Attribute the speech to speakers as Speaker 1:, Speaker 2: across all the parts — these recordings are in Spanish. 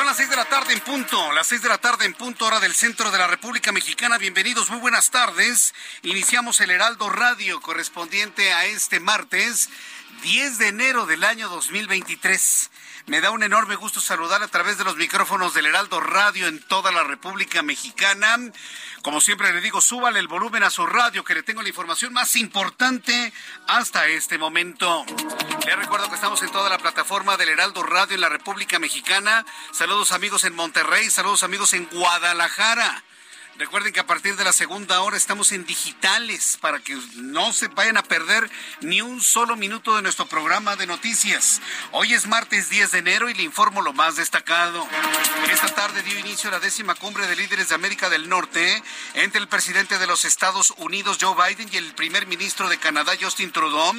Speaker 1: Son las seis de la tarde en punto, las seis de la tarde en punto, hora del centro de la República Mexicana. Bienvenidos, muy buenas tardes. Iniciamos el Heraldo Radio correspondiente a este martes 10 de enero del año 2023. Me da un enorme gusto saludar a través de los micrófonos del Heraldo Radio en toda la República Mexicana. Como siempre le digo, súbale el volumen a su radio que le tengo la información más importante hasta este momento. Les recuerdo que estamos en toda la plataforma del Heraldo Radio en la República Mexicana. Saludos amigos en Monterrey, saludos amigos en Guadalajara. Recuerden que a partir de la segunda hora estamos en digitales para que no se vayan a perder ni un solo minuto de nuestro programa de noticias. Hoy es martes 10 de enero y le informo lo más destacado. Esta tarde dio inicio la décima cumbre de líderes de América del Norte entre el presidente de los Estados Unidos, Joe Biden, y el primer ministro de Canadá, Justin Trudeau.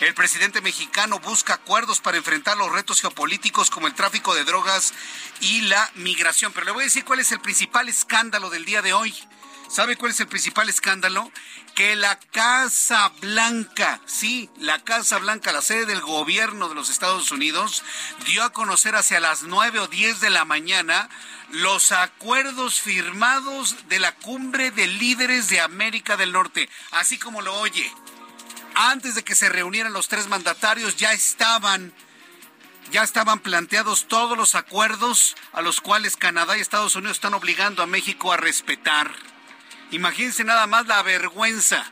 Speaker 1: El presidente mexicano busca acuerdos para enfrentar los retos geopolíticos como el tráfico de drogas y la migración. Pero le voy a decir cuál es el principal escándalo del día de hoy. ¿Sabe cuál es el principal escándalo? Que la Casa Blanca, sí, la Casa Blanca, la sede del gobierno de los Estados Unidos, dio a conocer hacia las 9 o 10 de la mañana los acuerdos firmados de la cumbre de líderes de América del Norte, así como lo oye. Antes de que se reunieran los tres mandatarios ya estaban ya estaban planteados todos los acuerdos a los cuales Canadá y Estados Unidos están obligando a México a respetar. Imagínense nada más la vergüenza.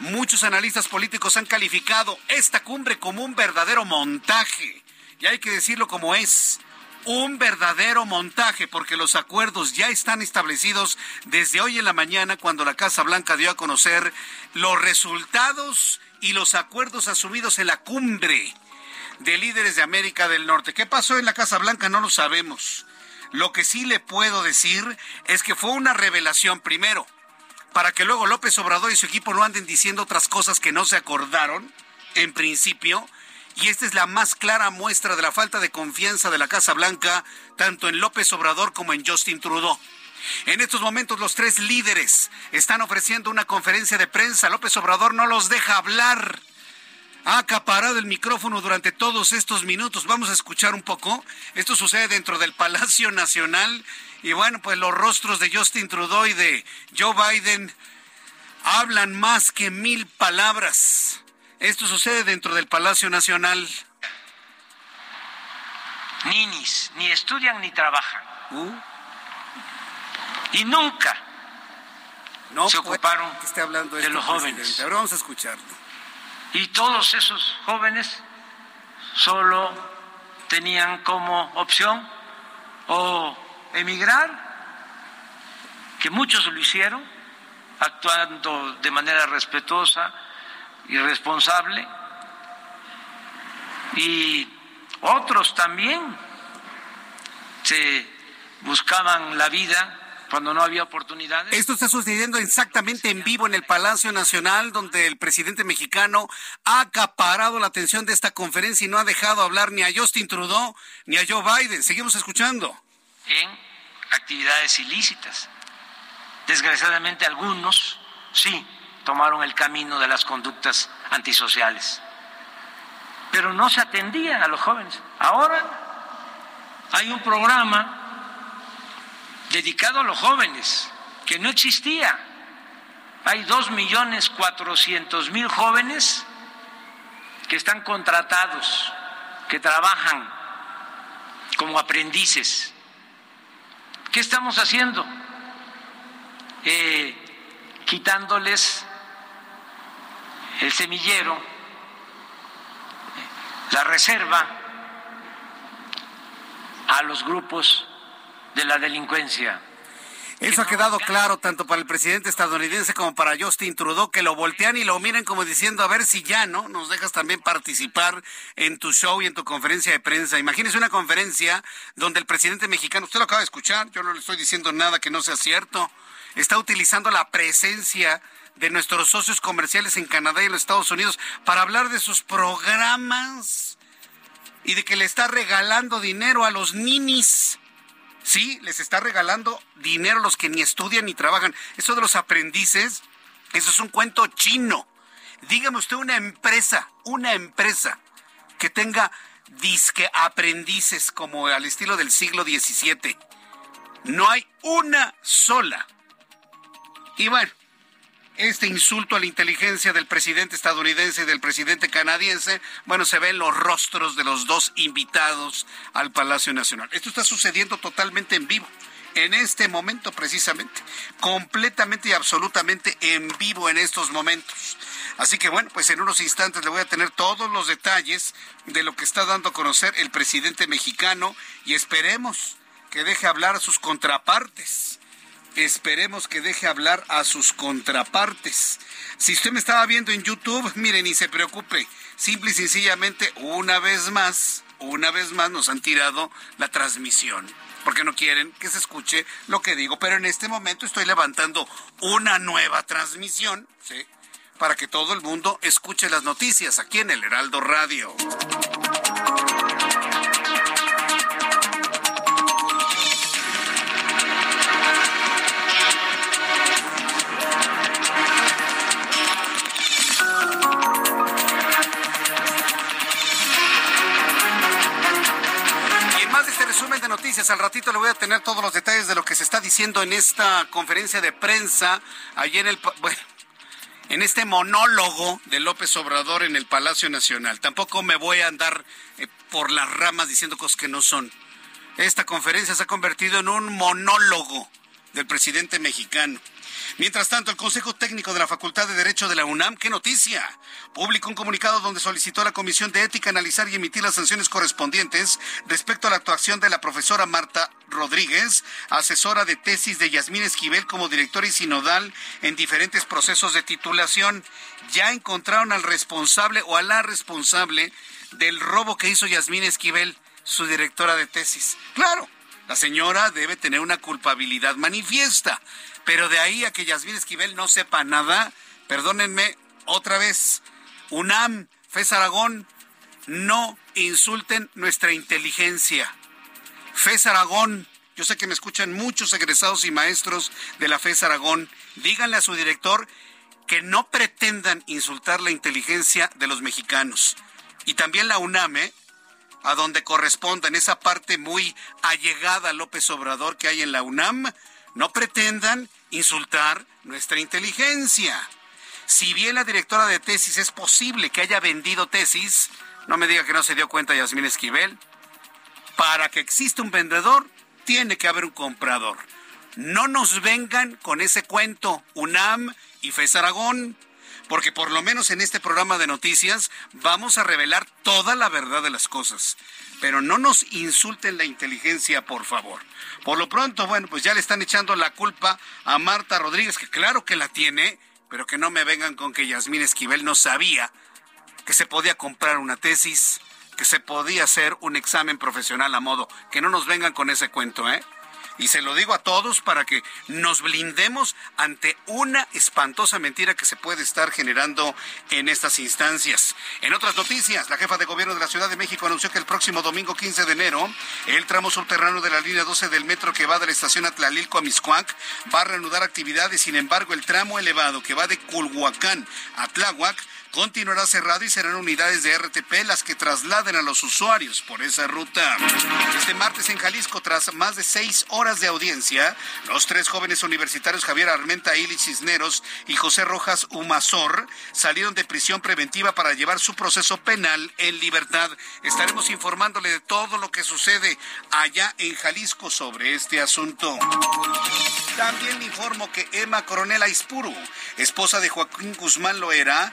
Speaker 1: Muchos analistas políticos han calificado esta cumbre como un verdadero montaje. Y hay que decirlo como es. Un verdadero montaje, porque los acuerdos ya están establecidos desde hoy en la mañana cuando la Casa Blanca dio a conocer los resultados y los acuerdos asumidos en la cumbre de líderes de América del Norte. ¿Qué pasó en la Casa Blanca? No lo sabemos. Lo que sí le puedo decir es que fue una revelación primero, para que luego López Obrador y su equipo no anden diciendo otras cosas que no se acordaron en principio. Y esta es la más clara muestra de la falta de confianza de la Casa Blanca, tanto en López Obrador como en Justin Trudeau. En estos momentos los tres líderes están ofreciendo una conferencia de prensa. López Obrador no los deja hablar ha acaparado el micrófono durante todos estos minutos. Vamos a escuchar un poco. Esto sucede dentro del Palacio Nacional. Y bueno, pues los rostros de Justin Trudeau y de Joe Biden hablan más que mil palabras. Esto sucede dentro del Palacio Nacional.
Speaker 2: Ninis, ni estudian ni trabajan.
Speaker 1: Uh,
Speaker 2: Y nunca
Speaker 1: no
Speaker 2: Se ocuparon
Speaker 1: que esté hablando
Speaker 2: de
Speaker 1: esto,
Speaker 2: los
Speaker 1: presidente.
Speaker 2: jóvenes.
Speaker 1: Ahora vamos a escucharlo.
Speaker 2: Y todos esos jóvenes solo tenían como opción o emigrar, que muchos lo hicieron, actuando de manera respetuosa y responsable, y otros también se buscaban la vida cuando no había oportunidades.
Speaker 1: Esto está sucediendo exactamente en vivo en el Palacio Nacional, donde el presidente mexicano ha acaparado la atención de esta conferencia y no ha dejado hablar ni a Justin Trudeau ni a Joe Biden. Seguimos escuchando.
Speaker 2: en actividades ilícitas. Desgraciadamente algunos sí tomaron el camino de las conductas antisociales, pero no se atendía a los jóvenes. Ahora hay un programa dedicado a los jóvenes, que no existía. Hay dos millones cuatrocientos mil jóvenes que están contratados, que trabajan como aprendices. ¿Qué estamos haciendo? Eh, quitándoles el semillero, la reserva a los grupos de la delincuencia.
Speaker 1: Eso ha quedado claro tanto para el presidente estadounidense como para Justin Trudeau, que lo voltean y lo miren como diciendo, a ver si ya, ¿no? Nos dejas también participar en tu show y en tu conferencia de prensa. Imagínese una conferencia donde el presidente mexicano, usted lo acaba de escuchar, yo no le estoy diciendo nada que no sea cierto, está utilizando la presencia de nuestros socios comerciales en Canadá y en los Estados Unidos para hablar de sus programas y de que le está regalando dinero a los ninis Sí, les está regalando dinero a los que ni estudian ni trabajan. Eso de los aprendices, eso es un cuento chino. Dígame usted una empresa, una empresa que tenga disque aprendices como al estilo del siglo XVII. No hay una sola. Y bueno, este insulto a la inteligencia del presidente estadounidense y del presidente canadiense, bueno, se ve en los rostros de los dos invitados al Palacio Nacional. Esto está sucediendo totalmente en vivo, en este momento precisamente, completamente y absolutamente en vivo en estos momentos. Así que bueno, pues en unos instantes le voy a tener todos los detalles de lo que está dando a conocer el presidente mexicano y esperemos que deje hablar a sus contrapartes Esperemos que deje hablar a sus contrapartes. Si usted me estaba viendo en YouTube, miren, ni se preocupe. Simple y sencillamente, una vez más, una vez más nos han tirado la transmisión. Porque no quieren que se escuche lo que digo. Pero en este momento estoy levantando una nueva transmisión, ¿sí? Para que todo el mundo escuche las noticias aquí en el Heraldo Radio. Noticias. Al ratito le voy a tener todos los detalles de lo que se está diciendo en esta conferencia de prensa, allí en el, bueno, en este monólogo de López Obrador en el Palacio Nacional. Tampoco me voy a andar eh, por las ramas diciendo cosas que no son. Esta conferencia se ha convertido en un monólogo del presidente mexicano. Mientras tanto, el Consejo Técnico de la Facultad de Derecho de la UNAM, qué noticia, publicó un comunicado donde solicitó a la Comisión de Ética analizar y emitir las sanciones correspondientes respecto a la actuación de la profesora Marta Rodríguez, asesora de tesis de Yasmín Esquivel como directora y sinodal en diferentes procesos de titulación. Ya encontraron al responsable o a la responsable del robo que hizo Yasmín Esquivel, su directora de tesis. Claro, la señora debe tener una culpabilidad manifiesta. Pero de ahí a que Yasmín Esquivel no sepa nada, perdónenme otra vez, UNAM, FES Aragón, no insulten nuestra inteligencia. FES Aragón, yo sé que me escuchan muchos egresados y maestros de la FES Aragón, díganle a su director que no pretendan insultar la inteligencia de los mexicanos. Y también la UNAM, ¿eh? a donde corresponda, en esa parte muy allegada a López Obrador que hay en la UNAM, no pretendan insultar nuestra inteligencia. Si bien la directora de tesis es posible que haya vendido tesis, no me diga que no se dio cuenta Yasmín Esquivel. Para que exista un vendedor, tiene que haber un comprador. No nos vengan con ese cuento, UNAM y FES Aragón, porque por lo menos en este programa de noticias vamos a revelar toda la verdad de las cosas. Pero no nos insulten la inteligencia, por favor. Por lo pronto, bueno, pues ya le están echando la culpa a Marta Rodríguez, que claro que la tiene, pero que no me vengan con que Yasmín Esquivel no sabía que se podía comprar una tesis, que se podía hacer un examen profesional a modo. Que no nos vengan con ese cuento, ¿eh? Y se lo digo a todos para que nos blindemos ante una espantosa mentira que se puede estar generando en estas instancias. En otras noticias, la jefa de gobierno de la Ciudad de México anunció que el próximo domingo 15 de enero, el tramo subterráneo de la línea 12 del metro que va de la estación Atlalilco a Miscuac va a reanudar actividades. Sin embargo, el tramo elevado que va de Culhuacán a Tláhuac continuará cerrado y serán unidades de RTP las que trasladen a los usuarios por esa ruta. Este martes en Jalisco, tras más de seis horas de audiencia, los tres jóvenes universitarios Javier Armenta Ili Cisneros y José Rojas Humazor salieron de prisión preventiva para llevar su proceso penal en libertad. Estaremos informándole de todo lo que sucede allá en Jalisco sobre este asunto. También informo que Emma Coronel Aispuru, esposa de Joaquín Guzmán Loera,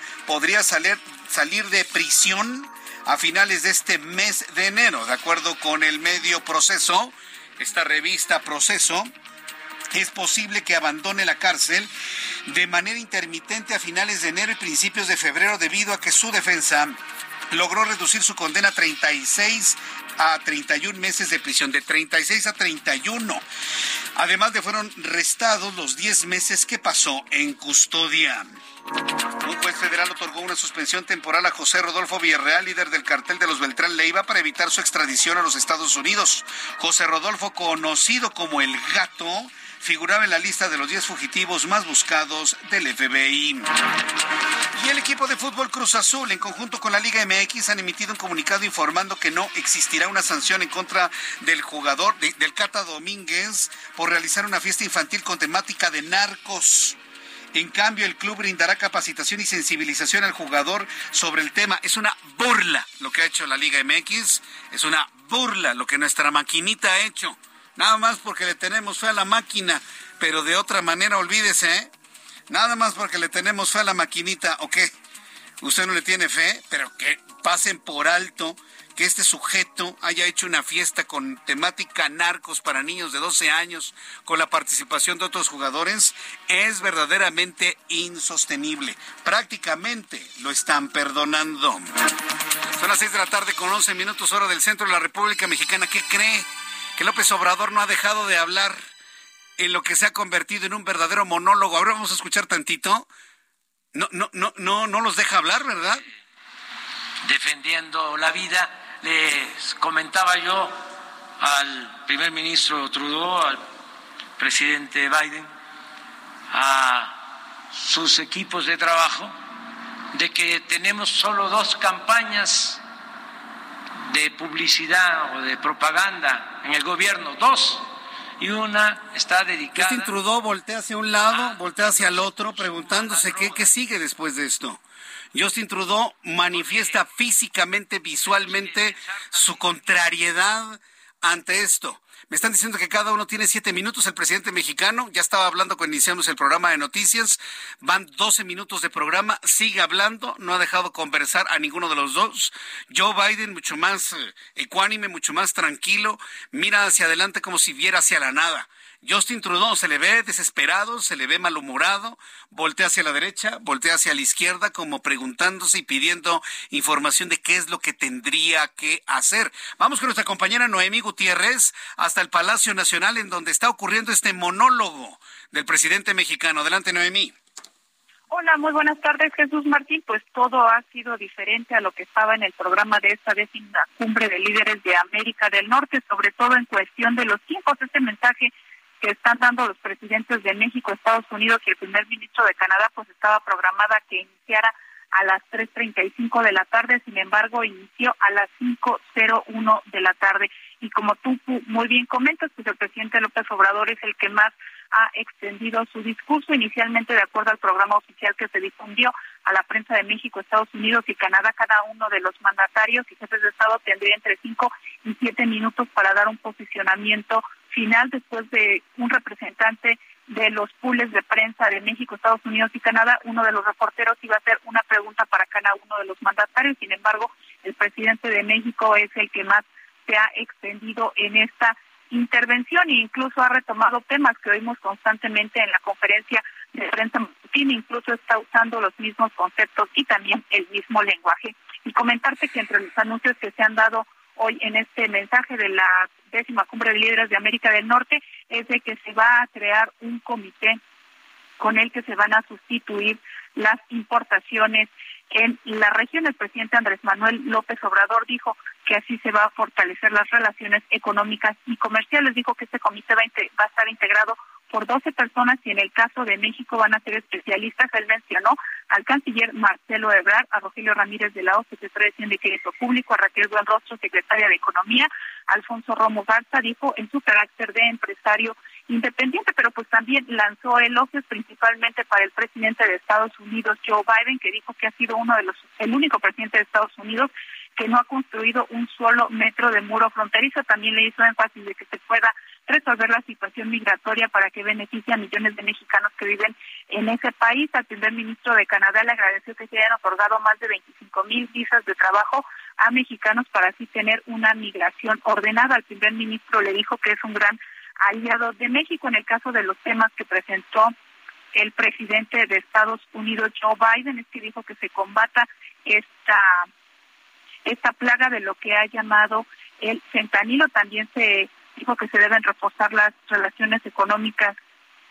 Speaker 1: salir, salir de prisión a finales de este mes de enero, de acuerdo con el medio Proceso, esta revista Proceso. Es posible que abandone la cárcel de manera intermitente a finales de enero y principios de febrero debido a que su defensa logró reducir su condena a 36 a 31 meses de prisión, de 36 a 31. Además de fueron restados los 10 meses que pasó en custodia. Un juez federal otorgó una suspensión temporal a José Rodolfo Villarreal, líder del cartel de los Beltrán Leiva, para evitar su extradición a los Estados Unidos. José Rodolfo, conocido como el gato, figuraba en la lista de los 10 fugitivos más buscados del FBI. Y el equipo de fútbol Cruz Azul, en conjunto con la Liga MX, han emitido un comunicado informando que no existirá una sanción en contra del jugador, del Cata Domínguez, por realizar una fiesta infantil con temática de narcos. En cambio, el club brindará capacitación y sensibilización al jugador sobre el tema. Es una burla lo que ha hecho la Liga MX. Es una burla lo que nuestra maquinita ha hecho. Nada más porque le tenemos fe a la máquina, pero de otra manera olvídese, ¿eh? Nada más porque le tenemos fe a la maquinita, ¿o? Usted no le tiene fe, pero que pasen por alto que este sujeto haya hecho una fiesta con temática narcos para niños de 12 años con la participación de otros jugadores es verdaderamente insostenible. Prácticamente lo están perdonando. Son las 6 de la tarde con 11 minutos hora del centro de la República Mexicana. ¿Qué cree? Que López Obrador no ha dejado de hablar en lo que se ha convertido en un verdadero monólogo. Ahora vamos a escuchar tantito. No, no, no, no, no los deja hablar, ¿verdad?
Speaker 2: Defendiendo la vida les comentaba yo al primer ministro Trudeau, al presidente Biden, a sus equipos de trabajo, de que tenemos solo dos campañas de publicidad o de propaganda en el gobierno, dos, y una está dedicada.
Speaker 1: Justin Trudeau voltea hacia un lado, voltea hacia el otro, preguntándose qué, qué sigue después de esto. Justin Trudeau manifiesta físicamente, visualmente, su contrariedad ante esto. Me están diciendo que cada uno tiene siete minutos. El presidente mexicano ya estaba hablando cuando iniciamos el programa de noticias. Van doce minutos de programa. Sigue hablando. No ha dejado conversar a ninguno de los dos. Joe Biden, mucho más eh, ecuánime, mucho más tranquilo. Mira hacia adelante como si viera hacia la nada. Justin Trudeau se le ve desesperado, se le ve malhumorado, voltea hacia la derecha, voltea hacia la izquierda, como preguntándose y pidiendo información de qué es lo que tendría que hacer. Vamos con nuestra compañera Noemí Gutiérrez hasta el Palacio Nacional, en donde está ocurriendo este monólogo del presidente mexicano. Adelante, Noemí.
Speaker 3: Hola, muy buenas tardes, Jesús Martín. Pues todo ha sido diferente a lo que estaba en el programa de esta décima cumbre de líderes de América del Norte, sobre todo en cuestión de los tiempos. Este mensaje que están dando los presidentes de México, Estados Unidos y el primer ministro de Canadá, pues estaba programada que iniciara a las 3.35 de la tarde, sin embargo, inició a las 5.01 de la tarde. Y como tú muy bien comentas, pues el presidente López Obrador es el que más ha extendido su discurso, inicialmente de acuerdo al programa oficial que se difundió a la prensa de México, Estados Unidos y Canadá, cada uno de los mandatarios y jefes de Estado tendría entre 5 y 7 minutos para dar un posicionamiento final después de un representante de los pools de prensa de México, Estados Unidos y Canadá, uno de los reporteros iba a hacer una pregunta para cada uno de los mandatarios. Sin embargo, el presidente de México es el que más se ha extendido en esta intervención e incluso ha retomado temas que oímos constantemente en la conferencia de prensa matutina, incluso está usando los mismos conceptos y también el mismo lenguaje. Y comentarte que entre los anuncios que se han dado hoy en este mensaje de la décima cumbre de líderes de América del Norte es de que se va a crear un comité con el que se van a sustituir las importaciones en la región. El presidente Andrés Manuel López Obrador dijo que así se va a fortalecer las relaciones económicas y comerciales. Dijo que este comité va a, estar integrado por 12 personas y en el caso de México van a ser especialistas. Él mencionó al canciller Marcelo Ebrard, a Rogelio Ramírez de la O, de Crédito Público, a Raquel Buenrostro, secretaria de Economía, Alfonso Romo Garza, dijo en su carácter de empresario independiente, pero pues también lanzó elogios principalmente para el presidente de Estados Unidos, Joe Biden, que dijo que ha sido uno de los, el único presidente de Estados Unidos que no ha construido un solo metro de muro fronterizo. También le hizo énfasis de que se pueda resolver la situación migratoria para que beneficie a millones de mexicanos que viven en ese país. Al primer ministro de Canadá le agradeció que se hayan otorgado más de 25 mil visas de trabajo a mexicanos para así tener una migración ordenada. Al primer ministro le dijo que es un gran aliado de México en el caso de los temas que presentó el presidente de Estados Unidos, Joe Biden, es que dijo que se combata esta esta plaga de lo que ha llamado el fentanilo. También se dijo que se deben reforzar las relaciones económicas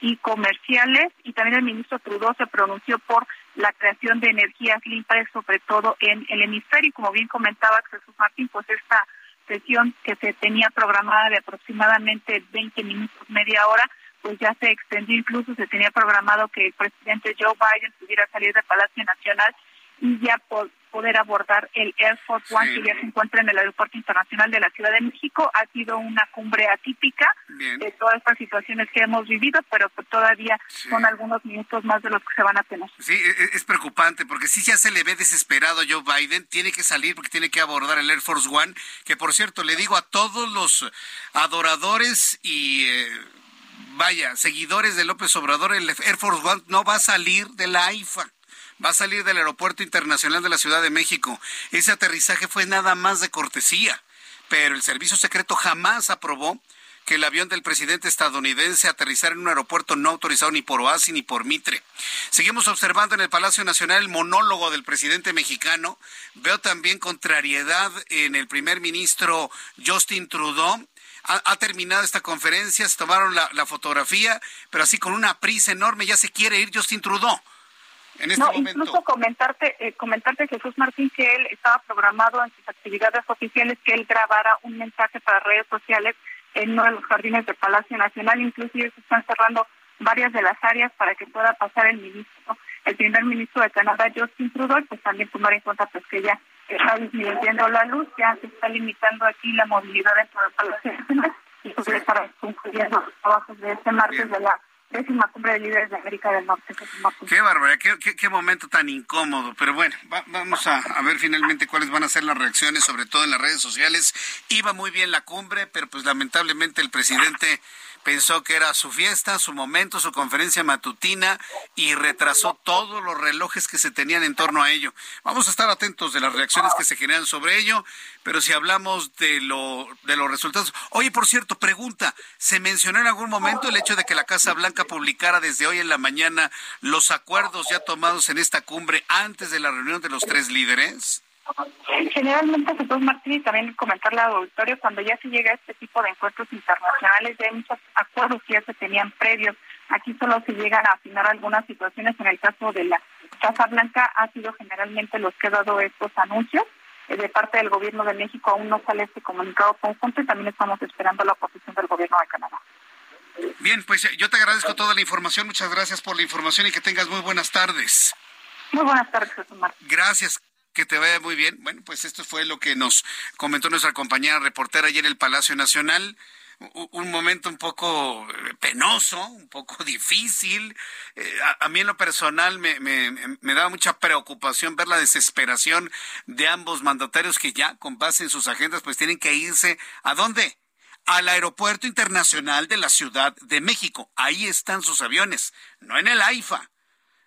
Speaker 3: y comerciales y también el ministro Trudeau se pronunció por la creación de energías limpias, sobre todo en el hemisferio. Como bien comentaba Jesús Martín, pues esta sesión que se tenía programada de aproximadamente 20 minutos, media hora, pues ya se extendió, incluso se tenía programado que el presidente Joe Biden pudiera salir del Palacio Nacional y ya por poder abordar el Air Force One que ya se encuentra en el Aeropuerto Internacional de la Ciudad de México. Ha sido una cumbre atípica de todas estas situaciones que hemos vivido, pero todavía son algunos minutos más de los que se van a tener.
Speaker 1: Sí, e, e, es preocupante porque si ya se le ve desesperado a Joe Biden, tiene que salir porque tiene que abordar el Air Force One, que por cierto le digo a todos los adoradores y... Eh, vaya, seguidores de López Obrador, el Air Force One no va a salir de la AIFA va a salir del Aeropuerto Internacional de la Ciudad de México. Ese aterrizaje fue nada más de cortesía, pero el Servicio Secreto jamás aprobó que el avión del presidente estadounidense aterrizara en un aeropuerto no autorizado ni por OASI ni por Mitre. Seguimos observando en el Palacio Nacional el monólogo del presidente mexicano. Veo también contrariedad en el primer ministro Justin Trudeau. Ha, terminado esta conferencia, se tomaron la, la fotografía, pero así con una prisa enorme ya se quiere ir Justin Trudeau. Este
Speaker 3: no, incluso comentarte, eh, comentarte Jesús Martín que él estaba programado en sus actividades oficiales que él grabara un mensaje para redes sociales en uno de los jardines del Palacio Nacional, inclusive se están cerrando varias de las áreas para que pueda pasar el ministro, el primer ministro de Canadá, Justin Trudeau, pues también tomar en cuenta pues que ya está disminuyendo la luz, ya se está limitando aquí la movilidad dentro del Palacio Nacional y pues para concluyendo los trabajos de este martes de la décima cumbre de líderes de América del Norte.
Speaker 1: Qué barbaridad, qué, momento tan incómodo. Pero bueno, vamos a, a, ver finalmente cuáles van a ser las reacciones, sobre todo en las redes sociales. Iba muy bien la cumbre, pero pues lamentablemente el presidente pensó que era su fiesta, su momento, su conferencia matutina y retrasó todos los relojes que se tenían en torno a ello. Vamos a estar atentos de las reacciones que se generan sobre ello, pero si hablamos de lo de los resultados. Oye, por cierto, pregunta, ¿se mencionó en algún momento el hecho de que la Casa Blanca publicara desde hoy en la mañana los acuerdos ya tomados en esta cumbre antes de la reunión de los tres líderes?
Speaker 3: Generalmente, Jesús Martín, y también comentarle al auditorio, cuando ya se llega a este tipo de encuentros internacionales, ya hay muchos acuerdos que ya se tenían previos. Aquí solo se llegan a afinar algunas situaciones. En el caso de la Casa Blanca, ha sido generalmente los que ha dado estos anuncios. Eh, de parte del gobierno de México aún no sale este comunicado conjunto y también estamos esperando la posición del gobierno de Canadá.
Speaker 1: Bien, pues yo te agradezco toda la información. Muchas gracias por la información y que tengas muy buenas tardes.
Speaker 3: Muy buenas tardes, Martín.
Speaker 1: Gracias. Que te vaya muy bien. Bueno, pues esto fue lo que nos comentó nuestra compañera reportera ayer en el Palacio Nacional un momento un poco eh, penoso, un poco difícil. Eh, a, mí en lo personal me, me, me, daba mucha preocupación ver la desesperación de ambos mandatarios que ya con base en sus agendas pues tienen que irse a dónde? Al Aeropuerto Internacional de la Ciudad de México. Ahí están sus aviones, no en el AIFA.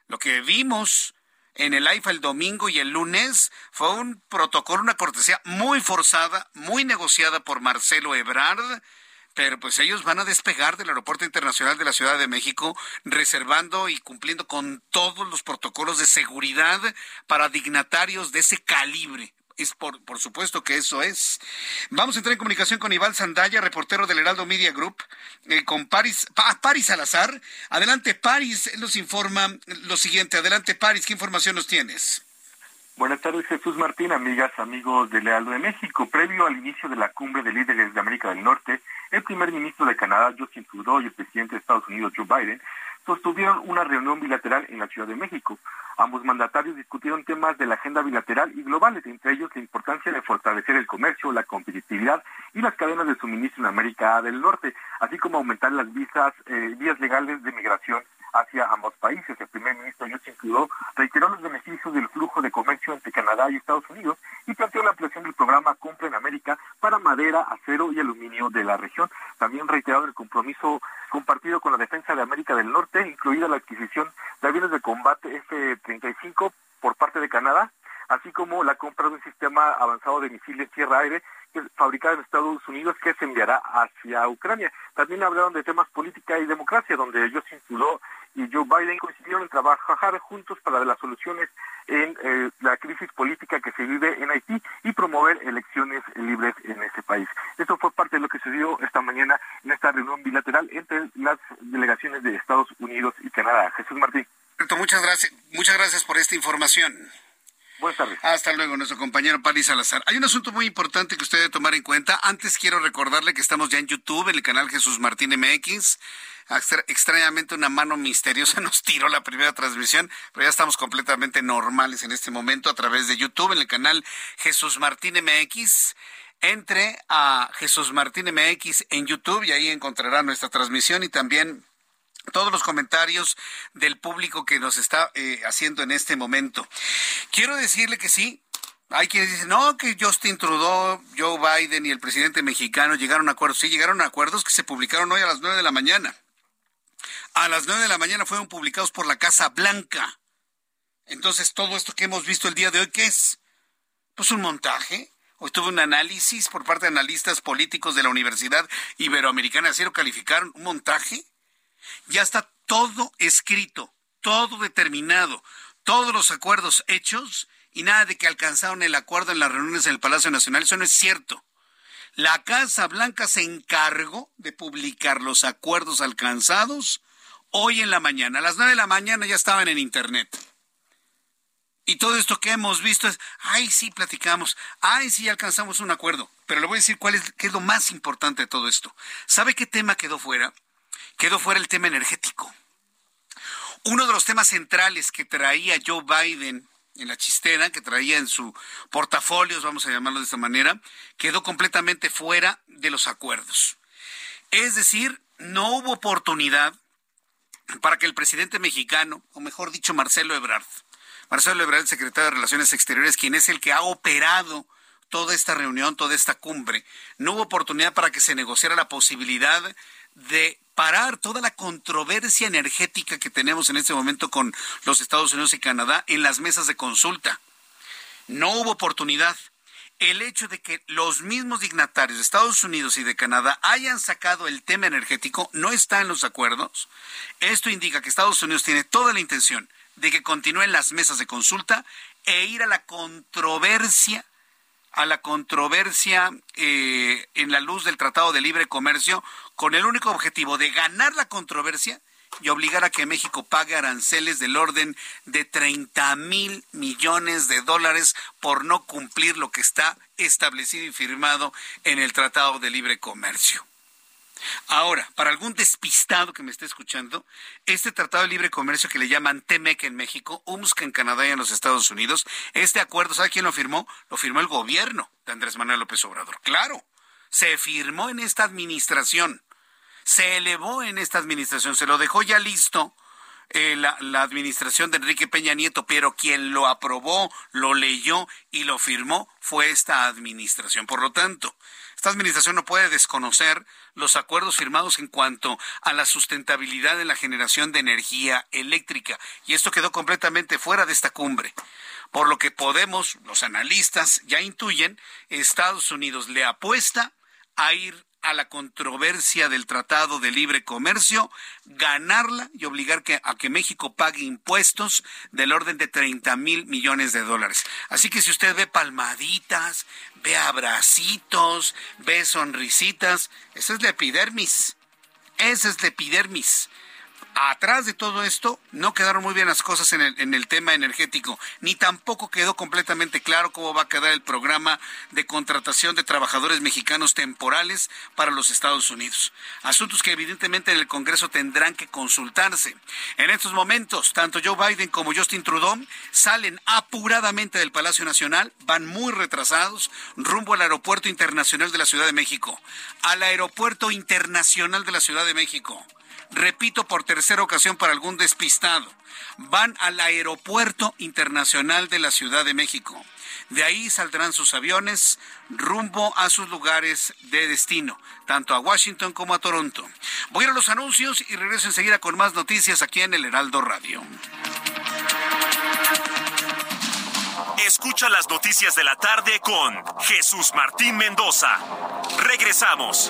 Speaker 1: Lo que vimos en el AIFA el domingo y el lunes fue un protocolo, una cortesía muy forzada, muy negociada por Marcelo Ebrard, pero pues ellos van a despegar del Aeropuerto Internacional de la Ciudad de México, reservando y cumpliendo con todos los protocolos de seguridad para dignatarios de ese calibre es por, por supuesto que eso es. Vamos a entrar en comunicación con Iván Sandaya, reportero del Heraldo Media Group, eh, con Paris, Paris Salazar. Adelante, Paris nos informa lo siguiente. Adelante, Paris, ¿qué información nos tienes?
Speaker 4: Buenas tardes, Jesús Martín, amigas, amigos de Lealdo de México. Previo al inicio de la cumbre de líderes de América del Norte, el primer ministro de Canadá, Justin Trudeau, y el presidente de Estados Unidos, Joe Biden, sostuvieron una reunión bilateral en la Ciudad de México. Ambos mandatarios discutieron temas de la agenda bilateral y globales, entre ellos la importancia de fortalecer el comercio, la competitividad y las cadenas de suministro en América del Norte, así como aumentar las visas, eh, vías legales de migración hacia ambos países. El primer ministro Justin Trudeau reiteró los beneficios del flujo de comercio entre Canadá y Estados Unidos y planteó la ampliación del programa Compra en América para madera, acero y aluminio de la región. También reiteró el compromiso compartido con la defensa de América del Norte, incluida la adquisición de aviones de combate F-35 por parte de Canadá, así como la compra de un sistema avanzado de misiles tierra-aire fabricado en Estados Unidos que se enviará hacia Ucrania. También hablaron de temas política y democracia, donde Justin Trudeau y Joe Biden coincidieron en trabajar juntos para las soluciones en eh, la crisis política que se vive en Haití y promover elecciones libres en ese país. Esto fue parte de lo que sucedió esta mañana en esta reunión bilateral entre las delegaciones de Estados Unidos y Canadá. Jesús Martín.
Speaker 1: Muchas gracias, muchas gracias por esta información.
Speaker 4: Buenas tardes.
Speaker 1: Hasta luego, nuestro compañero París Salazar. Hay un asunto muy importante que usted debe tomar en cuenta. Antes quiero recordarle que estamos ya en YouTube, en el canal Jesús Martín MX. Extrañamente una mano misteriosa nos tiró la primera transmisión, pero ya estamos completamente normales en este momento a través de YouTube, en el canal Jesús Martín MX. Entre a Jesús Martín MX en YouTube y ahí encontrará nuestra transmisión y también todos los comentarios del público que nos está eh, haciendo en este momento. Quiero decirle que sí, hay quienes dicen, no, que Justin Trudeau, Joe Biden y el presidente mexicano llegaron a acuerdos. Sí, llegaron a acuerdos que se publicaron hoy a las nueve de la mañana. A las nueve de la mañana fueron publicados por la Casa Blanca. Entonces, todo esto que hemos visto el día de hoy, ¿qué es? Pues un montaje. Hoy tuve un análisis por parte de analistas políticos de la Universidad Iberoamericana de Acero, calificaron un montaje ya está todo escrito, todo determinado, todos los acuerdos hechos y nada de que alcanzaron el acuerdo en las reuniones en el Palacio Nacional. Eso no es cierto. La Casa Blanca se encargó de publicar los acuerdos alcanzados hoy en la mañana. A las nueve de la mañana ya estaban en Internet. Y todo esto que hemos visto es, ay, sí, platicamos, ay, sí, alcanzamos un acuerdo. Pero le voy a decir cuál es, qué es lo más importante de todo esto. ¿Sabe qué tema quedó fuera? quedó fuera el tema energético. Uno de los temas centrales que traía Joe Biden en la chistera, que traía en su portafolio, vamos a llamarlo de esta manera, quedó completamente fuera de los acuerdos. Es decir, no hubo oportunidad para que el presidente mexicano, o mejor dicho, Marcelo Ebrard, Marcelo Ebrard, secretario de Relaciones Exteriores, quien es el que ha operado toda esta reunión, toda esta cumbre, no hubo oportunidad para que se negociara la posibilidad de parar toda la controversia energética que tenemos en este momento con los Estados Unidos y Canadá en las mesas de consulta. No hubo oportunidad. El hecho de que los mismos dignatarios de Estados Unidos y de Canadá hayan sacado el tema energético no está en los acuerdos. Esto indica que Estados Unidos tiene toda la intención de que continúen las mesas de consulta e ir a la controversia a la controversia eh, en la luz del Tratado de Libre Comercio con el único objetivo de ganar la controversia y obligar a que México pague aranceles del orden de 30 mil millones de dólares por no cumplir lo que está establecido y firmado en el Tratado de Libre Comercio. Ahora, para algún despistado que me esté escuchando, este Tratado de Libre Comercio que le llaman TEMEC en México, UMSC en Canadá y en los Estados Unidos, este acuerdo, ¿sabe quién lo firmó? Lo firmó el gobierno de Andrés Manuel López Obrador. Claro, se firmó en esta administración, se elevó en esta administración, se lo dejó ya listo eh, la, la, administración de Enrique Peña Nieto, pero quien lo aprobó, lo leyó y lo firmó fue esta administración. Por lo tanto, esta administración no puede desconocer los acuerdos firmados en cuanto a la sustentabilidad de la generación de energía eléctrica. Y esto quedó completamente fuera de esta cumbre. Por lo que podemos, los analistas ya intuyen, Estados Unidos le apuesta a ir a la controversia del Tratado de Libre Comercio, ganarla y obligar a que México pague impuestos del orden de 30 mil millones de dólares. Así que si usted ve palmaditas, ve abracitos, ve sonrisitas, esa es la epidermis. Esa es la epidermis. Atrás de todo esto no quedaron muy bien las cosas en el, en el tema energético, ni tampoco quedó completamente claro cómo va a quedar el programa de contratación de trabajadores mexicanos temporales para los Estados Unidos. Asuntos que evidentemente en el Congreso tendrán que consultarse. En estos momentos, tanto Joe Biden como Justin Trudeau salen apuradamente del Palacio Nacional, van muy retrasados rumbo al Aeropuerto Internacional de la Ciudad de México. Al Aeropuerto Internacional de la Ciudad de México. Repito por tercera ocasión para algún despistado. Van al Aeropuerto Internacional de la Ciudad de México. De ahí saldrán sus aviones rumbo a sus lugares de destino, tanto a Washington como a Toronto. Voy a los anuncios y regreso enseguida con más noticias aquí en el Heraldo Radio.
Speaker 5: Escucha las noticias de la tarde con Jesús Martín Mendoza. Regresamos.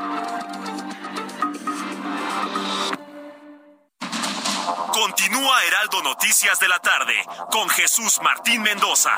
Speaker 5: Continúa Heraldo Noticias de la tarde con Jesús Martín Mendoza.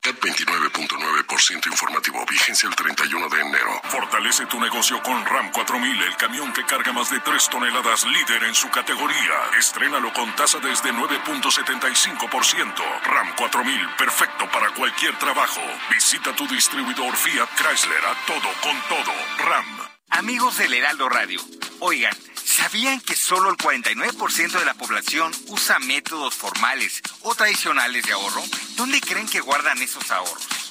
Speaker 6: CAT 29.9% informativo, vigencia el 31 de enero.
Speaker 7: Fortalece tu negocio con RAM 4000, el camión que carga más de 3 toneladas, líder en su categoría. Estrénalo con tasa desde 9.75%. RAM 4000, perfecto para cualquier trabajo. Visita tu distribuidor Fiat Chrysler a todo con todo. RAM.
Speaker 8: Amigos del Heraldo Radio, oigan, ¿sabían que solo el 49% de la población usa métodos formales o tradicionales de ahorro? ¿Dónde creen que guardan esos ahorros?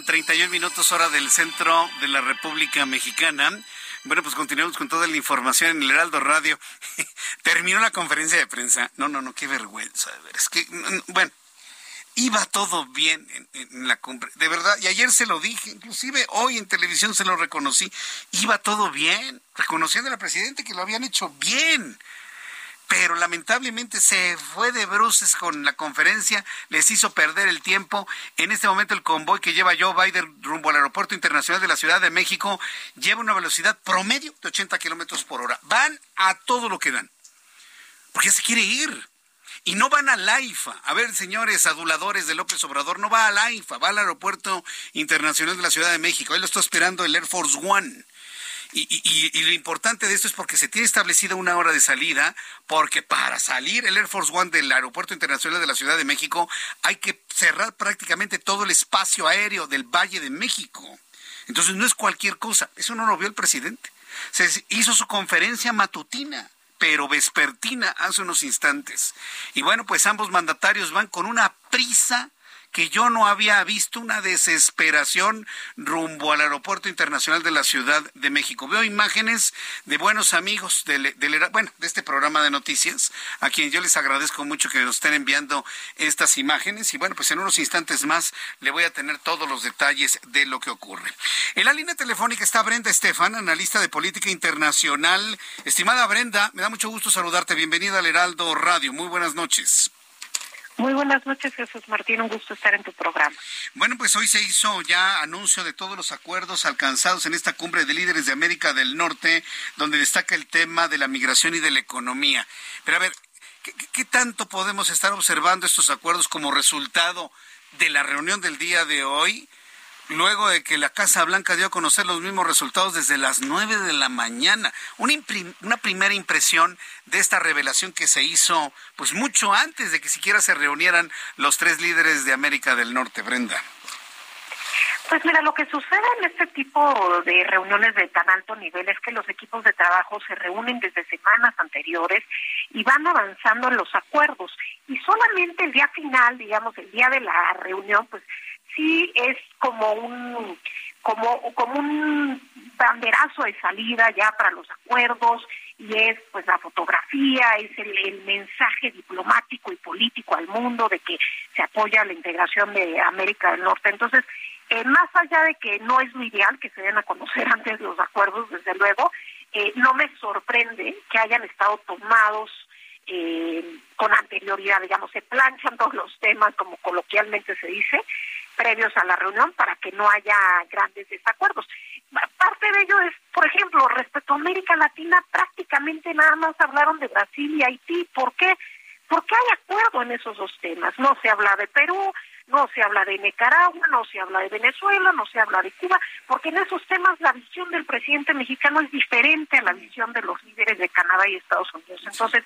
Speaker 1: Con 31 minutos hora del centro de la República Mexicana. Bueno, pues continuamos con toda la información en el Heraldo Radio. Terminó la conferencia de prensa. No, no, no, qué vergüenza. Es que, bueno, iba todo bien en, en, la cumbre. De verdad, y ayer se lo dije, inclusive hoy en televisión se lo reconocí. Iba todo bien, reconociendo al presidente que lo habían hecho bien pero lamentablemente se fue de bruces con la conferencia, les hizo perder el tiempo. En este momento el convoy que lleva Joe Biden rumbo al Aeropuerto Internacional de la Ciudad de México lleva una velocidad promedio de 80 kilómetros por hora. Van a todo lo que dan, porque ya se quiere ir. Y no van a la IFA. A ver, señores aduladores de López Obrador, no va a la IFA, va al Aeropuerto Internacional de la Ciudad de México. Ahí lo está esperando el Air Force One. Y, y, y, lo importante de esto es porque se tiene establecida una hora de salida, porque para salir el Air Force One del Aeropuerto Internacional de la Ciudad de México hay que cerrar prácticamente todo el espacio aéreo del Valle de México. Entonces no es cualquier cosa, eso no lo vio el presidente. Se hizo su conferencia matutina pero vespertina hace unos instantes. Y bueno, pues ambos mandatarios van con una prisa que yo no había visto una desesperación rumbo al Aeropuerto Internacional de la Ciudad de México. Veo imágenes de buenos amigos del, bueno, de este programa de noticias, a quien yo les agradezco mucho que nos estén enviando estas imágenes. Y bueno, pues en unos instantes más le voy a tener todos los detalles de lo que ocurre. En la línea telefónica está Brenda Estefan, analista de política internacional. Estimada Brenda, me da mucho gusto saludarte. Bienvenida al Heraldo Radio. Muy buenas noches.
Speaker 9: Muy buenas noches, Jesús Martín. Un gusto estar en tu programa.
Speaker 1: Bueno, pues hoy se hizo ya anuncio de todos los acuerdos alcanzados en esta cumbre de líderes de América del Norte, donde destaca el tema de la migración y de la economía. Pero a ver, ¿qué, qué tanto podemos estar observando estos acuerdos como resultado de la reunión del día de hoy? Luego de que la Casa Blanca dio a conocer los mismos resultados desde las 9 de la mañana. Una, una primera impresión de esta revelación que se hizo pues mucho antes de que siquiera se reunieran los tres líderes de América del Norte, Brenda.
Speaker 9: Pues mira, lo que sucede en este tipo de reuniones de tan alto nivel es que los equipos de trabajo se reúnen desde semanas anteriores y van avanzando en los acuerdos. Y solamente el día final, digamos, el día de la reunión, pues sí es como un como como un banderazo de salida ya para los acuerdos y es pues la fotografía, es el, mensaje diplomático y político al mundo de que se apoya la integración de América del Norte. Entonces, eh, más allá de que no es lo ideal que se den a conocer antes los acuerdos, desde luego, eh, no me sorprende que hayan estado tomados eh, con anterioridad, digamos, se planchan todos los temas, como coloquialmente se dice, previos a la reunión para que no haya grandes desacuerdos. Parte de ello es, por ejemplo, respecto a América Latina, prácticamente nada más hablaron de Brasil y Haití. ¿Por qué? Porque hay acuerdo en esos dos temas. No se habla de Perú, no se habla de Nicaragua, no se habla de Venezuela, no se habla de Cuba, porque en esos temas la visión del presidente mexicano es diferente a la visión de los líderes de Canadá y Estados Unidos. Entonces,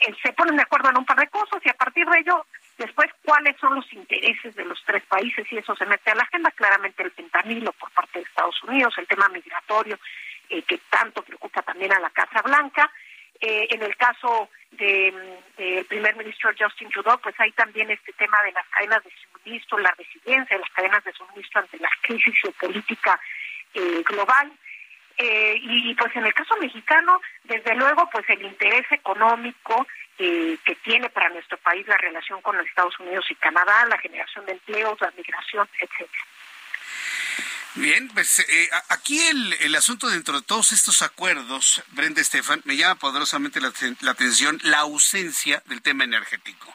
Speaker 9: eh, se ponen de acuerdo en un par de cosas y a partir de ello, después, cuáles son los intereses de los tres países y eso se mete a la agenda. Claramente el pentanilo por parte de Estados Unidos, el tema migratorio, eh, que tanto preocupa también a la Casa Blanca. Eh, en el caso del primer ministro Justin Trudeau, pues hay también este tema de las cadenas de suministro, la resiliencia de las cadenas de suministro ante la crisis geopolítica eh, global. Y pues en el caso mexicano, desde luego, pues el interés económico que tiene para nuestro país la relación con los Estados Unidos y Canadá, la generación de empleos, la migración, etcétera.
Speaker 1: Bien, pues eh, aquí el, el, asunto dentro de todos estos acuerdos, Brenda Estefan, me llama poderosamente la, la atención la ausencia del tema energético.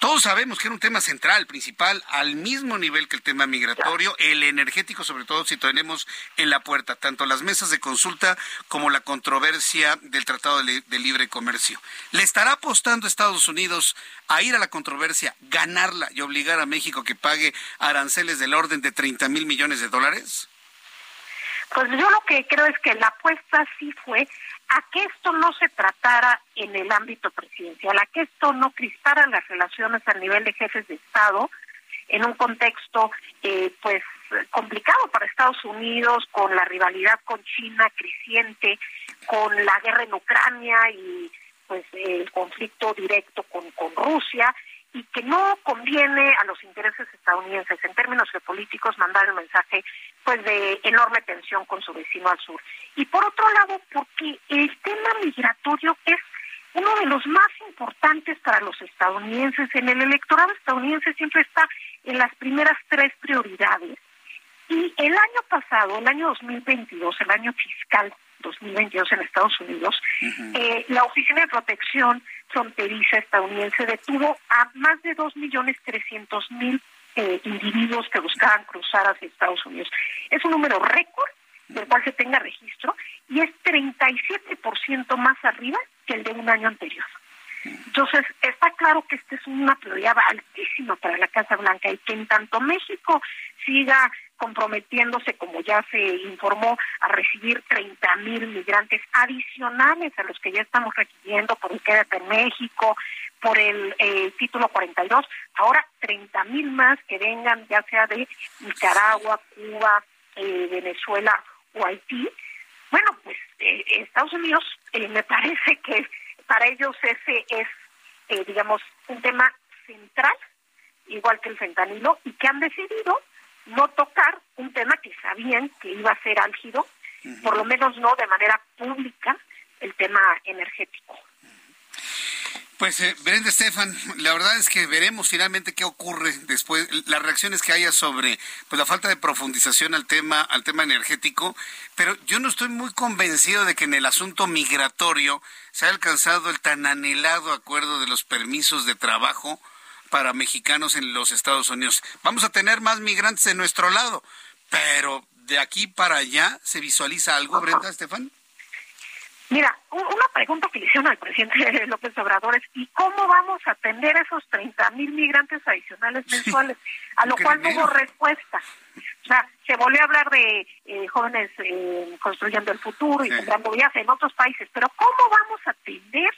Speaker 1: Todos sabemos que era un tema central, principal, al mismo nivel que el tema migratorio, el energético, sobre todo si tenemos en la puerta tanto las mesas de consulta como la controversia del Tratado de, Libre Comercio. ¿Le estará apostando Estados Unidos a ir a la controversia, ganarla y obligar a México que pague aranceles del orden de 30 mil millones de dólares?
Speaker 9: Pues yo lo que creo es que la apuesta sí fue a que esto no se tratara en el ámbito presidencial, a que esto no crispara las relaciones a nivel de jefes de Estado en un contexto eh, pues complicado para Estados Unidos con la rivalidad con China creciente, con la guerra en Ucrania y pues el conflicto directo con, con Rusia y que no conviene a los intereses estadounidenses en términos geopolíticos mandar un mensaje pues de enorme tensión con su vecino al sur. Y por otro lado, porque el tema migratorio es uno de los más importantes para los estadounidenses. En el electorado estadounidense siempre está en las primeras tres prioridades. Y el año pasado, el año 2022, el año fiscal 2022 en Estados Unidos, eh, la Oficina de Protección Fronteriza estadounidense detuvo a más de 2.300.000 eh, individuos que buscaban cruzar hacia Estados Unidos. Es un número récord del cual se tenga registro y es 37% más arriba que el de un año anterior. Entonces, está claro que esta es una prioridad altísima para la Casa Blanca y que en tanto México siga comprometiéndose, como ya se informó, a recibir 30 mil migrantes adicionales a los que ya estamos requiriendo por el Quédate en México, por el eh, título 42, ahora 30 mil más que vengan ya sea de Nicaragua, Cuba, eh, Venezuela o Haití. Bueno, pues eh, Estados Unidos me parece que para ellos ese es, digamos, un tema central, igual que el fentanilo, y que han decidido no tocar un tema que sabían que iba a ser álgido, por lo menos no de manera pública, el tema energético.
Speaker 1: Pues eh, Brenda Estefan, la verdad es que veremos finalmente qué ocurre después, las reacciones que haya sobre pues la falta de profundización al tema al tema energético, pero yo no estoy muy convencido de que en el asunto migratorio se haya alcanzado el tan anhelado acuerdo de los permisos de trabajo para mexicanos en los Estados Unidos. Vamos a tener más migrantes de nuestro lado, pero de aquí para allá se visualiza algo, Brenda Estefan.
Speaker 9: Mira, una pregunta que le hicieron al presidente López Obrador es ¿y cómo vamos a atender esos 30 mil migrantes adicionales mensuales? a lo cual no hubo respuesta. O sea, se volvió a hablar de eh, jóvenes eh, construyendo el futuro y sembrando vías en otros países, pero ¿cómo vamos a atender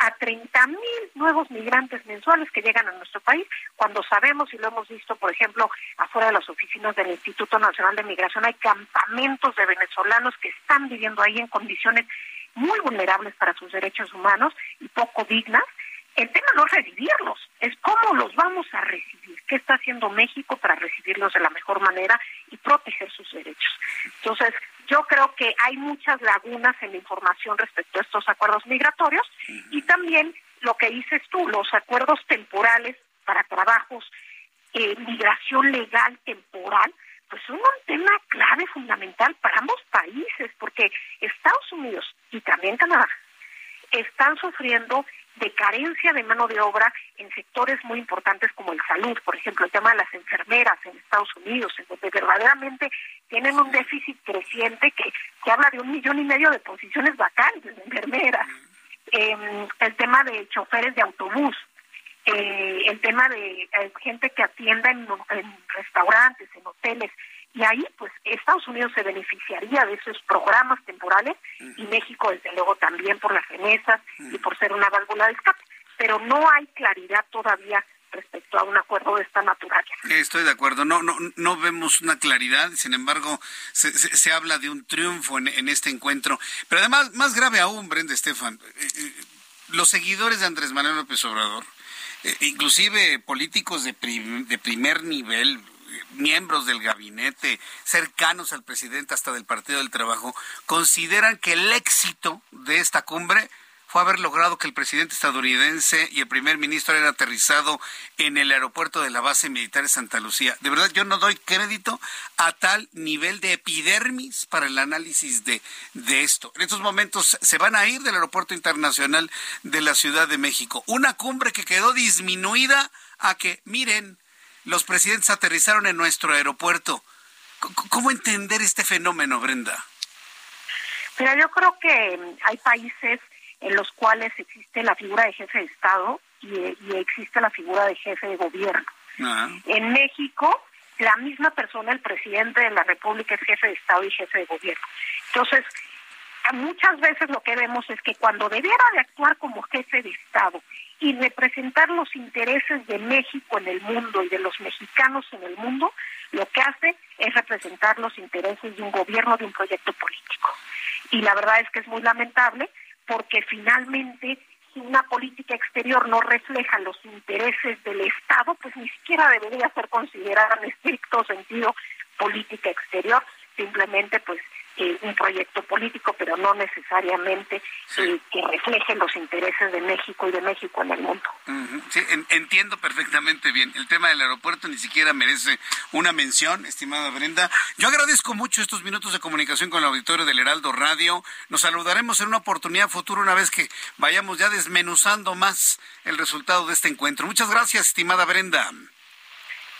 Speaker 9: a 30 mil nuevos migrantes mensuales que llegan a nuestro país, cuando sabemos y lo hemos visto, por ejemplo, afuera de las oficinas del Instituto Nacional de Migración, hay campamentos de venezolanos que están viviendo ahí en condiciones muy vulnerables para sus derechos humanos y poco dignas. El tema no es recibirlos, es cómo los vamos a recibir, qué está haciendo México para recibirlos de la mejor manera y proteger sus derechos. Entonces, yo creo que hay muchas lagunas en la información respecto a estos acuerdos migratorios y también lo que dices tú, los acuerdos temporales para trabajos, eh, migración legal temporal, pues un tema clave, fundamental para ambos países, porque Estados Unidos y también Canadá están sufriendo de carencia de mano de obra en sectores muy importantes como el salud, por ejemplo, el tema de las enfermeras en Estados Unidos, en donde verdaderamente tienen un déficit creciente que, que habla de un millón y medio de posiciones vacantes de enfermeras, em, el tema de choferes de autobús, eh, el tema de eh, gente que atienda en, restaurantes, en hoteles, y ahí pues Estados Unidos se beneficiaría de esos programas temporales y México desde luego también por las remesas y por ser una válvula de escape, pero no hay claridad todavía respecto a un acuerdo de esta naturaleza.
Speaker 1: Estoy de acuerdo, no no no vemos una claridad, sin embargo se, se, habla de un triunfo en, en, este encuentro, pero además más grave aún, Brenda Estefan, eh, los seguidores de Andrés Manuel López Obrador eh, inclusive políticos de, de primer nivel, miembros del gabinete, cercanos al presidente hasta del Partido del Trabajo, consideran que el éxito de esta cumbre fue haber logrado que el presidente estadounidense y el primer ministro hayan aterrizado en el aeropuerto de la base militar de Santa Lucía. De verdad, yo no doy crédito a tal nivel de epidermis para el análisis de, de esto. En estos momentos se van a ir del aeropuerto internacional de la Ciudad de México. Una cumbre que quedó disminuida a que, miren, los presidentes aterrizaron en nuestro aeropuerto. ¿Cómo entender este fenómeno, Brenda?
Speaker 9: Mira, yo creo que hay países en los cuales existe la figura de jefe de Estado y, existe la figura de jefe de gobierno. Ah. En México, la misma persona, el presidente de la República, es jefe de Estado y jefe de gobierno. Entonces, muchas veces lo que vemos es que cuando debiera de actuar como jefe de Estado y representar los intereses de México en el mundo y de los mexicanos en el mundo, lo que hace es representar los intereses de un gobierno, de un proyecto político. Y la verdad es que es muy lamentable porque finalmente si una política exterior no refleja los intereses del Estado, pues ni siquiera debería ser considerada en estricto sentido política exterior, simplemente pues un proyecto político, pero no necesariamente eh, que refleje los intereses de México y de México en el mundo.
Speaker 1: Sí, entiendo perfectamente bien. El tema del aeropuerto ni siquiera merece una mención, estimada Brenda. Yo agradezco mucho estos minutos de comunicación con el auditorio del Heraldo Radio. Nos saludaremos en una oportunidad futura una vez que vayamos ya desmenuzando más el resultado de este encuentro. Muchas gracias, estimada Brenda.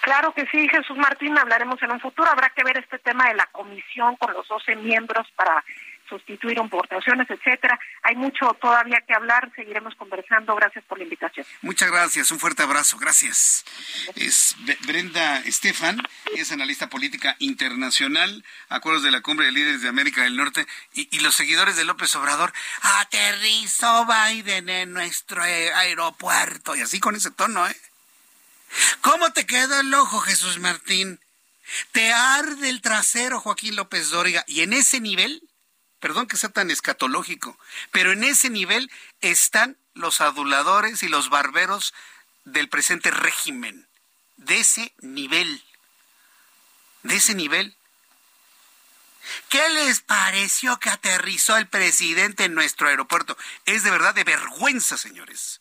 Speaker 9: Claro que sí, Jesús Martín, hablaremos en un futuro. Habrá que ver este tema de la comisión con los 12 miembros para sustituir importaciones, etcétera. Hay mucho todavía que hablar, seguiremos conversando. Gracias por la invitación.
Speaker 1: Muchas gracias, un fuerte abrazo, gracias. Es Brenda Estefan, es analista política internacional, acuerdos de la Cumbre de Líderes de América del Norte y, y los seguidores de López Obrador. Aterrizó Biden en nuestro aeropuerto y así con ese tono, ¿eh? ¿Cómo te queda el ojo, Jesús Martín? Te arde el trasero, Joaquín López Dóriga. Y en ese nivel, perdón que sea tan escatológico, pero en ese nivel están los aduladores y los barberos del presente régimen. De ese nivel. De ese nivel. ¿Qué les pareció que aterrizó el presidente en nuestro aeropuerto? Es de verdad de vergüenza, señores.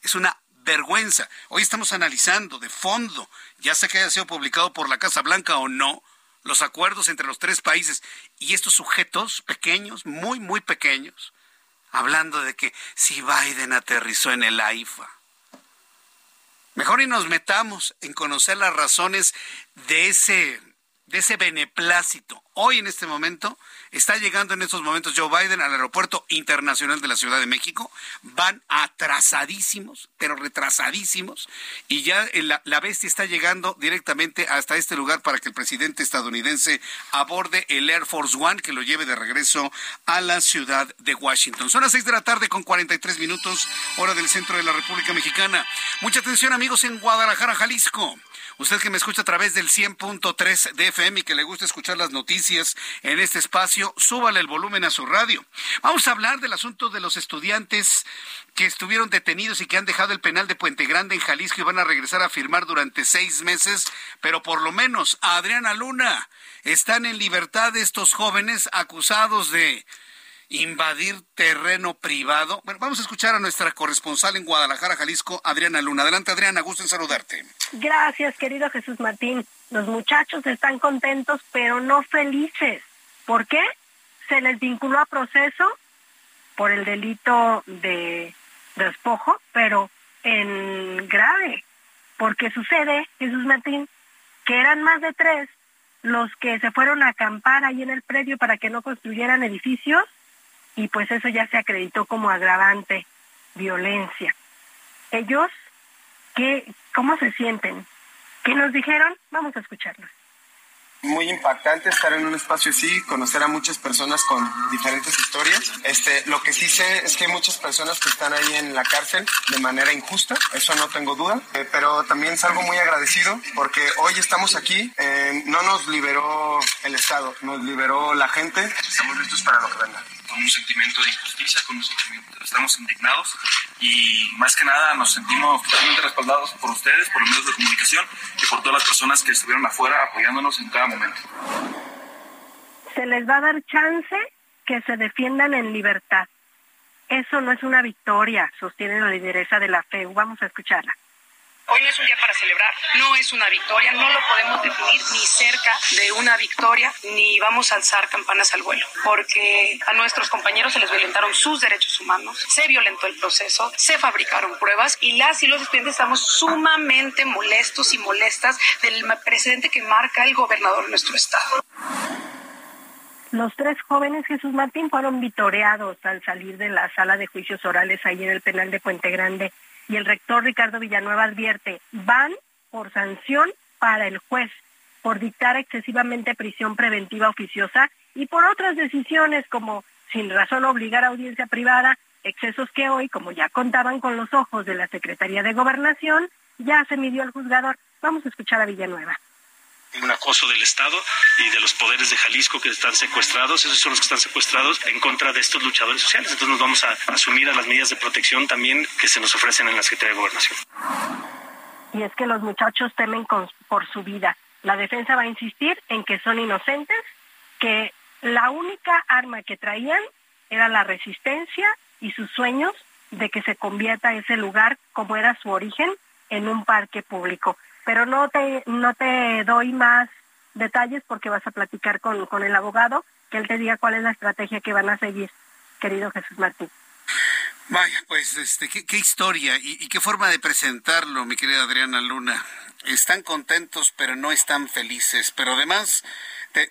Speaker 1: Es una vergüenza. Hoy estamos analizando de fondo, ya sea que haya sido publicado por la Casa Blanca o no, los acuerdos entre los tres países y estos sujetos pequeños, muy, muy pequeños, hablando de que si Biden aterrizó en el AIFA. Mejor y nos metamos en conocer las razones de ese de ese beneplácito. Hoy en este momento está llegando en estos momentos Joe Biden al aeropuerto internacional de la Ciudad de México. Van atrasadísimos, pero retrasadísimos. Y ya la, la bestia está llegando directamente hasta este lugar para que el presidente estadounidense aborde el Air Force One que lo lleve de regreso a la ciudad de Washington. Son las seis de la tarde con 43 minutos, hora del centro de la República Mexicana. Mucha atención amigos en Guadalajara, Jalisco. Usted que me escucha a través del 100.3 de FM y que le gusta escuchar las noticias en este espacio, súbale el volumen a su radio. Vamos a hablar del asunto de los estudiantes que estuvieron detenidos y que han dejado el penal de Puente Grande en Jalisco y van a regresar a firmar durante seis meses, pero por lo menos a Adriana Luna están en libertad estos jóvenes acusados de invadir terreno privado. Bueno, vamos a escuchar a nuestra corresponsal en Guadalajara, Jalisco, Adriana Luna. Adelante, Adriana, gusto en saludarte.
Speaker 10: Gracias, querido Jesús Martín. Los muchachos están contentos, pero no felices. ¿Por qué? Se les vinculó a proceso por el delito de despojo, pero en grave. Porque sucede, Jesús Martín, que eran más de tres los que se fueron a acampar ahí en el predio para que no construyeran edificios y pues eso ya se acreditó como agravante, violencia. Ellos, ¿qué, ¿cómo se sienten? ¿Qué nos dijeron? Vamos a escucharlos
Speaker 11: muy impactante estar en un espacio así, conocer a muchas personas con diferentes historias. Este, lo que sí sé es que hay muchas personas que están ahí en la cárcel de manera injusta, eso no tengo duda, eh, pero también salgo muy agradecido porque hoy estamos aquí, eh, no nos liberó el Estado, nos liberó la gente, estamos listos para lo que venga
Speaker 12: con un sentimiento de injusticia, con un sentimiento, estamos indignados y más que nada nos sentimos totalmente respaldados por ustedes, por los medios de comunicación y por todas las personas que estuvieron afuera apoyándonos en cada momento.
Speaker 10: Se les va a dar chance que se defiendan en libertad. Eso no es una victoria, sostiene la lideresa de la FEU. Vamos a escucharla.
Speaker 13: Hoy no es un día para celebrar, no es una victoria, no lo podemos definir ni cerca de una victoria, ni vamos a alzar campanas al vuelo, porque a nuestros compañeros se les violentaron sus derechos humanos, se violentó el proceso, se fabricaron pruebas y las y los estudiantes estamos sumamente molestos y molestas del precedente que marca el gobernador de nuestro estado.
Speaker 10: Los tres jóvenes Jesús Martín fueron vitoreados al salir de la sala de juicios orales ahí en el penal de Puente Grande y el rector Ricardo Villanueva advierte, van por sanción para el juez, por dictar excesivamente prisión preventiva oficiosa y por otras decisiones como sin razón obligar a audiencia privada, excesos que hoy, como ya contaban con los ojos de la Secretaría de Gobernación, ya se midió al juzgador. Vamos a escuchar a Villanueva
Speaker 14: un acoso del Estado y de los poderes de Jalisco que están secuestrados, esos son los que están secuestrados en contra de estos luchadores sociales. Entonces nos vamos a asumir a las medidas de protección también que se nos ofrecen en la Secretaría de Gobernación.
Speaker 10: Y es que los muchachos temen por su vida. La defensa va a insistir en que son inocentes, que la única arma que traían era la resistencia y sus sueños de que se convierta ese lugar, como era su origen, en un parque público pero no te, no te doy más detalles porque vas a platicar con, con el abogado, que él te diga cuál es la estrategia que van a seguir, querido Jesús Martín.
Speaker 1: Vaya, pues este, qué, historia y, qué forma de presentarlo, mi querida Adriana Luna. Están contentos, pero no están felices, pero además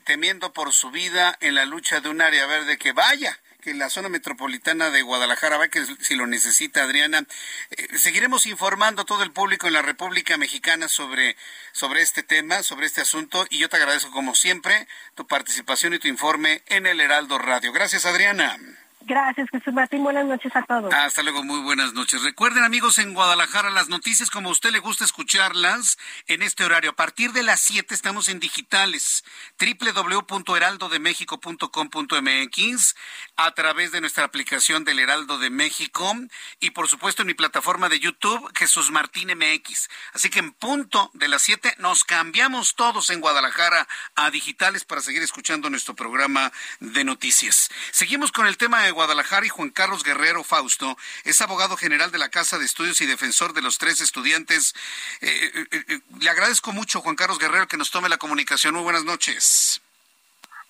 Speaker 1: temiendo por su vida en la lucha de un área verde que vaya, que la zona metropolitana de Guadalajara va que si lo necesita Adriana. Eh, seguiremos informando a todo el público en la República Mexicana sobre, sobre este tema, sobre este asunto, y yo te agradezco como siempre tu participación y tu informe en el Heraldo Radio. Gracias, Adriana.
Speaker 10: Gracias, Jesús Martín. Buenas noches a todos.
Speaker 1: Hasta luego, muy buenas noches. Recuerden, amigos, en Guadalajara, las noticias como a usted le gusta escucharlas en este horario. A partir de las 7 estamos en digitales. www.heraldodemexico.com.mx a través de nuestra aplicación del Heraldo de México y, por supuesto, en mi plataforma de YouTube, Jesús Martín MX. Así que en punto de las 7 nos cambiamos todos en Guadalajara a digitales para seguir escuchando nuestro programa de noticias. Seguimos con el tema de Guadalajara y Juan Carlos Guerrero Fausto es abogado general de la Casa de Estudios y defensor de los tres estudiantes. Eh, eh, eh, le agradezco mucho, Juan Carlos Guerrero, que nos tome la comunicación. Muy buenas noches.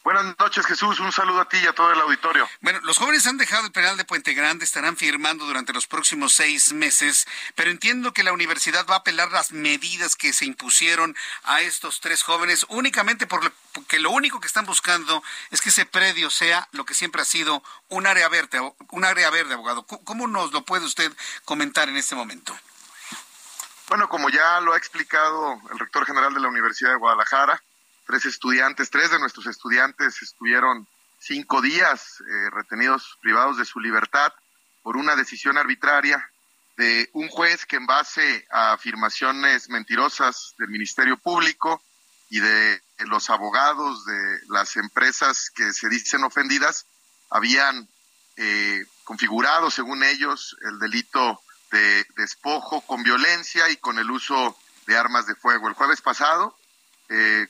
Speaker 15: Buenas noches, Jesús. Un saludo a ti y a todo el auditorio.
Speaker 1: Bueno, los jóvenes han dejado el penal de Puente Grande, estarán firmando durante los próximos seis meses, pero entiendo que la universidad va a apelar las medidas que se impusieron a estos tres jóvenes únicamente porque lo único que están buscando es que ese predio sea lo que siempre ha sido un área verde, un área verde, abogado. ¿Cómo nos lo puede usted comentar en este momento?
Speaker 15: Bueno, como ya lo ha explicado el rector general de la Universidad de Guadalajara, tres estudiantes, tres de nuestros estudiantes estuvieron cinco días eh, retenidos privados de su libertad por una decisión arbitraria de un juez que en base a afirmaciones mentirosas del Ministerio Público y de los abogados de las empresas que se dicen ofendidas habían eh, configurado, según ellos, el delito de despojo con violencia y con el uso de armas de fuego. El jueves pasado, eh,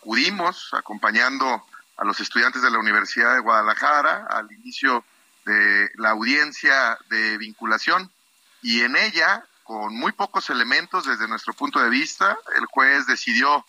Speaker 15: acudimos acompañando a los estudiantes de la Universidad de Guadalajara al inicio de la audiencia de vinculación y en ella, con muy pocos elementos desde nuestro punto de vista, el juez decidió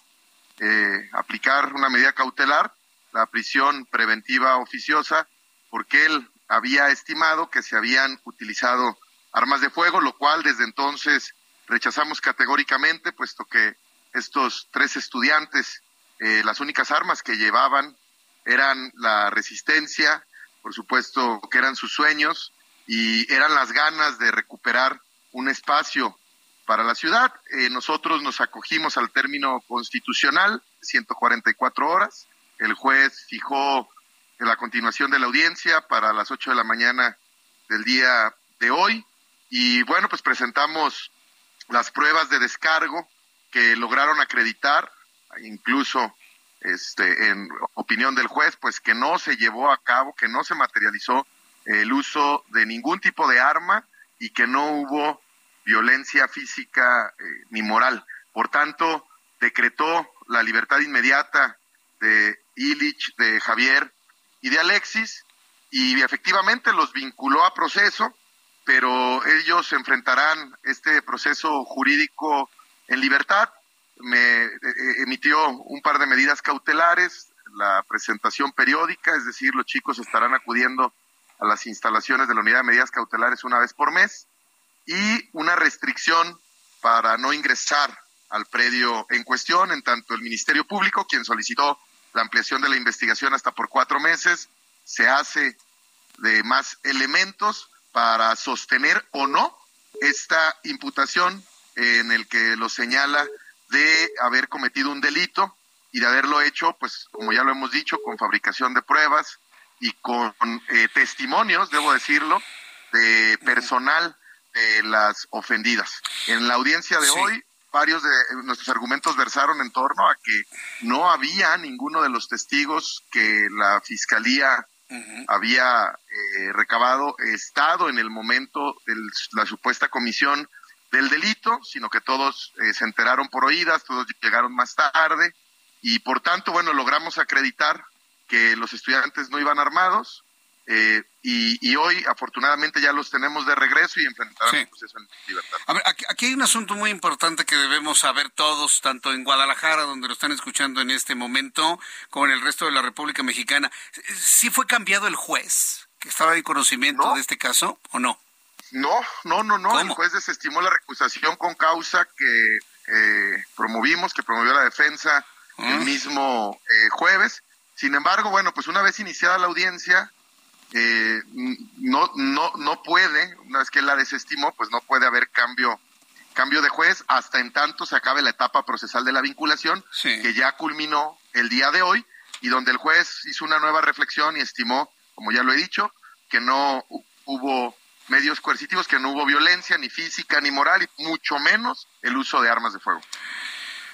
Speaker 15: eh, aplicar una medida cautelar, la prisión preventiva oficiosa, porque él había estimado que se habían utilizado armas de fuego, lo cual desde entonces rechazamos categóricamente, puesto que estos tres estudiantes eh, las únicas armas que llevaban eran la resistencia, por supuesto que eran sus sueños y eran las ganas de recuperar un espacio para la ciudad. Eh, nosotros nos acogimos al término constitucional, 144 horas. El juez fijó la continuación de la audiencia para las 8 de la mañana del día de hoy. Y bueno, pues presentamos las pruebas de descargo que lograron acreditar incluso este, en opinión del juez, pues que no se llevó a cabo, que no se materializó el uso de ningún tipo de arma y que no hubo violencia física eh, ni moral. Por tanto, decretó la libertad inmediata de Illich, de Javier y de Alexis, y efectivamente los vinculó a proceso, pero ellos enfrentarán este proceso jurídico en libertad me eh, emitió un par de medidas cautelares, la presentación periódica, es decir, los chicos estarán acudiendo a las instalaciones de la unidad de medidas cautelares una vez por mes, y una restricción para no ingresar al predio en cuestión, en tanto el Ministerio Público, quien solicitó la ampliación de la investigación hasta por cuatro meses, se hace de más elementos para sostener o no esta imputación en el que lo señala de haber cometido un delito y de haberlo hecho, pues como ya lo hemos dicho, con fabricación de pruebas y con eh, testimonios, debo decirlo, de personal de las ofendidas. En la audiencia de hoy, varios de nuestros argumentos versaron en torno a que no había ninguno de los testigos que la fiscalía había eh, recabado estado en el momento de la supuesta comisión del delito, sino que todos eh, se enteraron por oídas, todos llegaron más tarde y por tanto, bueno, logramos acreditar que los estudiantes no iban armados eh, y, hoy afortunadamente ya los tenemos de regreso y enfrentarán el proceso en libertad.
Speaker 1: A ver, aquí, hay un asunto muy importante que debemos saber todos, tanto en Guadalajara, donde lo están escuchando en este momento, como en el resto de la República Mexicana. ¿Sí fue cambiado el juez que estaba en conocimiento de este caso o no?
Speaker 15: No, no, no, no. El juez desestimó la recusación con causa que eh, promovimos, que promovió la defensa el ah. mismo eh, jueves. Sin embargo, bueno, pues una vez iniciada la audiencia, eh, no, no, no puede, una vez que él la desestimó, pues no puede haber cambio, cambio de juez hasta en tanto se acabe la etapa procesal de la vinculación, que ya culminó el día de hoy, y donde el juez hizo una nueva reflexión y estimó, como ya lo he dicho, que no hubo medios coercitivos, que no hubo violencia ni física ni moral y mucho menos el uso de armas de fuego.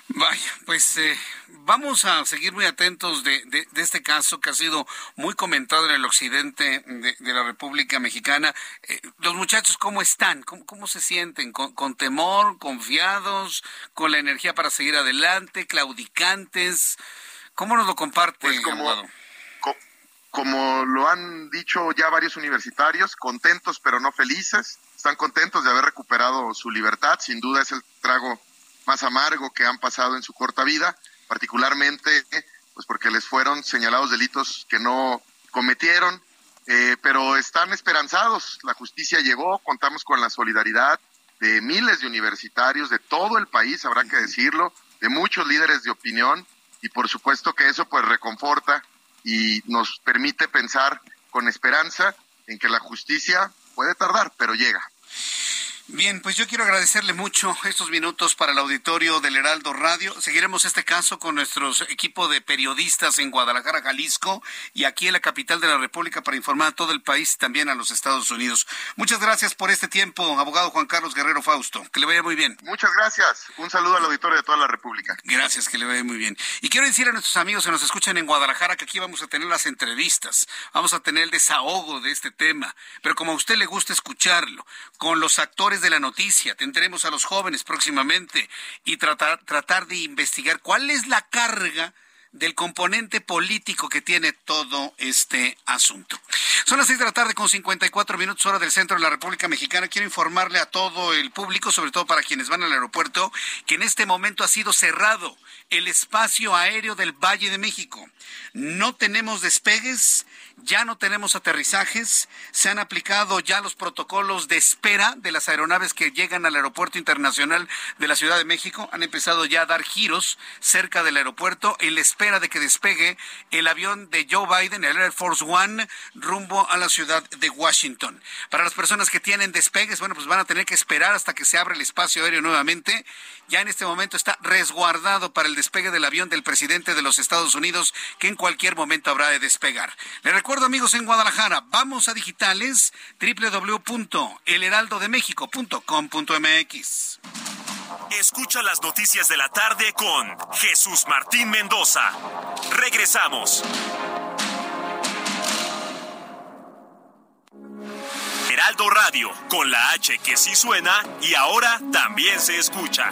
Speaker 1: Vaya, pues eh, vamos a seguir muy atentos de, de, este caso que ha sido muy comentado en el occidente de, la República Mexicana. Eh, los muchachos, ¿cómo están? ¿Cómo, cómo se sienten? ¿Con, ¿Con, temor? ¿Confiados? ¿Con la energía para seguir adelante? ¿Claudicantes? ¿Cómo nos lo comparte, pues
Speaker 15: como, como lo han dicho ya varios universitarios, contentos pero no felices. Están contentos de haber recuperado su libertad. Sin duda es el trago más amargo que han pasado en su corta vida, particularmente pues porque les fueron señalados delitos que no cometieron, eh, pero están esperanzados. La justicia llegó, contamos con la solidaridad de miles de universitarios de todo el país, habrá que decirlo, de muchos líderes de opinión y por supuesto que eso pues reconforta y nos permite pensar con esperanza en que la justicia puede tardar, pero llega.
Speaker 1: Bien, pues yo quiero agradecerle mucho estos minutos para el auditorio del Heraldo Radio. Seguiremos este caso con nuestro equipo de periodistas en Guadalajara, Jalisco y aquí en la capital de la República para informar a todo el país y también a los Estados Unidos. Muchas gracias por este tiempo, abogado Juan Carlos Guerrero Fausto. Que le vaya muy bien.
Speaker 15: Muchas gracias. Un saludo al auditorio de toda la República.
Speaker 1: Gracias, que le vaya muy bien. Y quiero decir a nuestros amigos que nos escuchan en Guadalajara que aquí vamos a tener las entrevistas, vamos a tener el desahogo de este tema, pero como a usted le gusta escucharlo, con los actores de la noticia, tendremos a los jóvenes próximamente y tratar, tratar de investigar cuál es la carga del componente político que tiene todo este asunto. Son las seis de la tarde con 54 minutos hora del centro de la República Mexicana. Quiero informarle a todo el público, sobre todo para quienes van al aeropuerto, que en este momento ha sido cerrado el espacio aéreo del Valle de México. No tenemos despegues ya no tenemos aterrizajes, se han aplicado ya los protocolos de espera de las aeronaves que llegan al Aeropuerto Internacional de la Ciudad de México, han empezado ya a dar giros cerca del aeropuerto en la espera de que despegue el avión de Joe Biden, el Air Force One, rumbo a la ciudad de Washington. Para las personas que tienen despegues, bueno, pues van a tener que esperar hasta que se abra el espacio aéreo nuevamente. Ya en este momento está resguardado para el despegue del avión del presidente de los Estados Unidos, que en cualquier momento habrá de despegar. Le recuerdo, amigos, en Guadalajara, vamos a digitales www.elheraldodemexico.com.mx.
Speaker 5: Escucha las noticias de la tarde con Jesús Martín Mendoza. Regresamos. Heraldo Radio, con la H que sí suena y ahora también se escucha.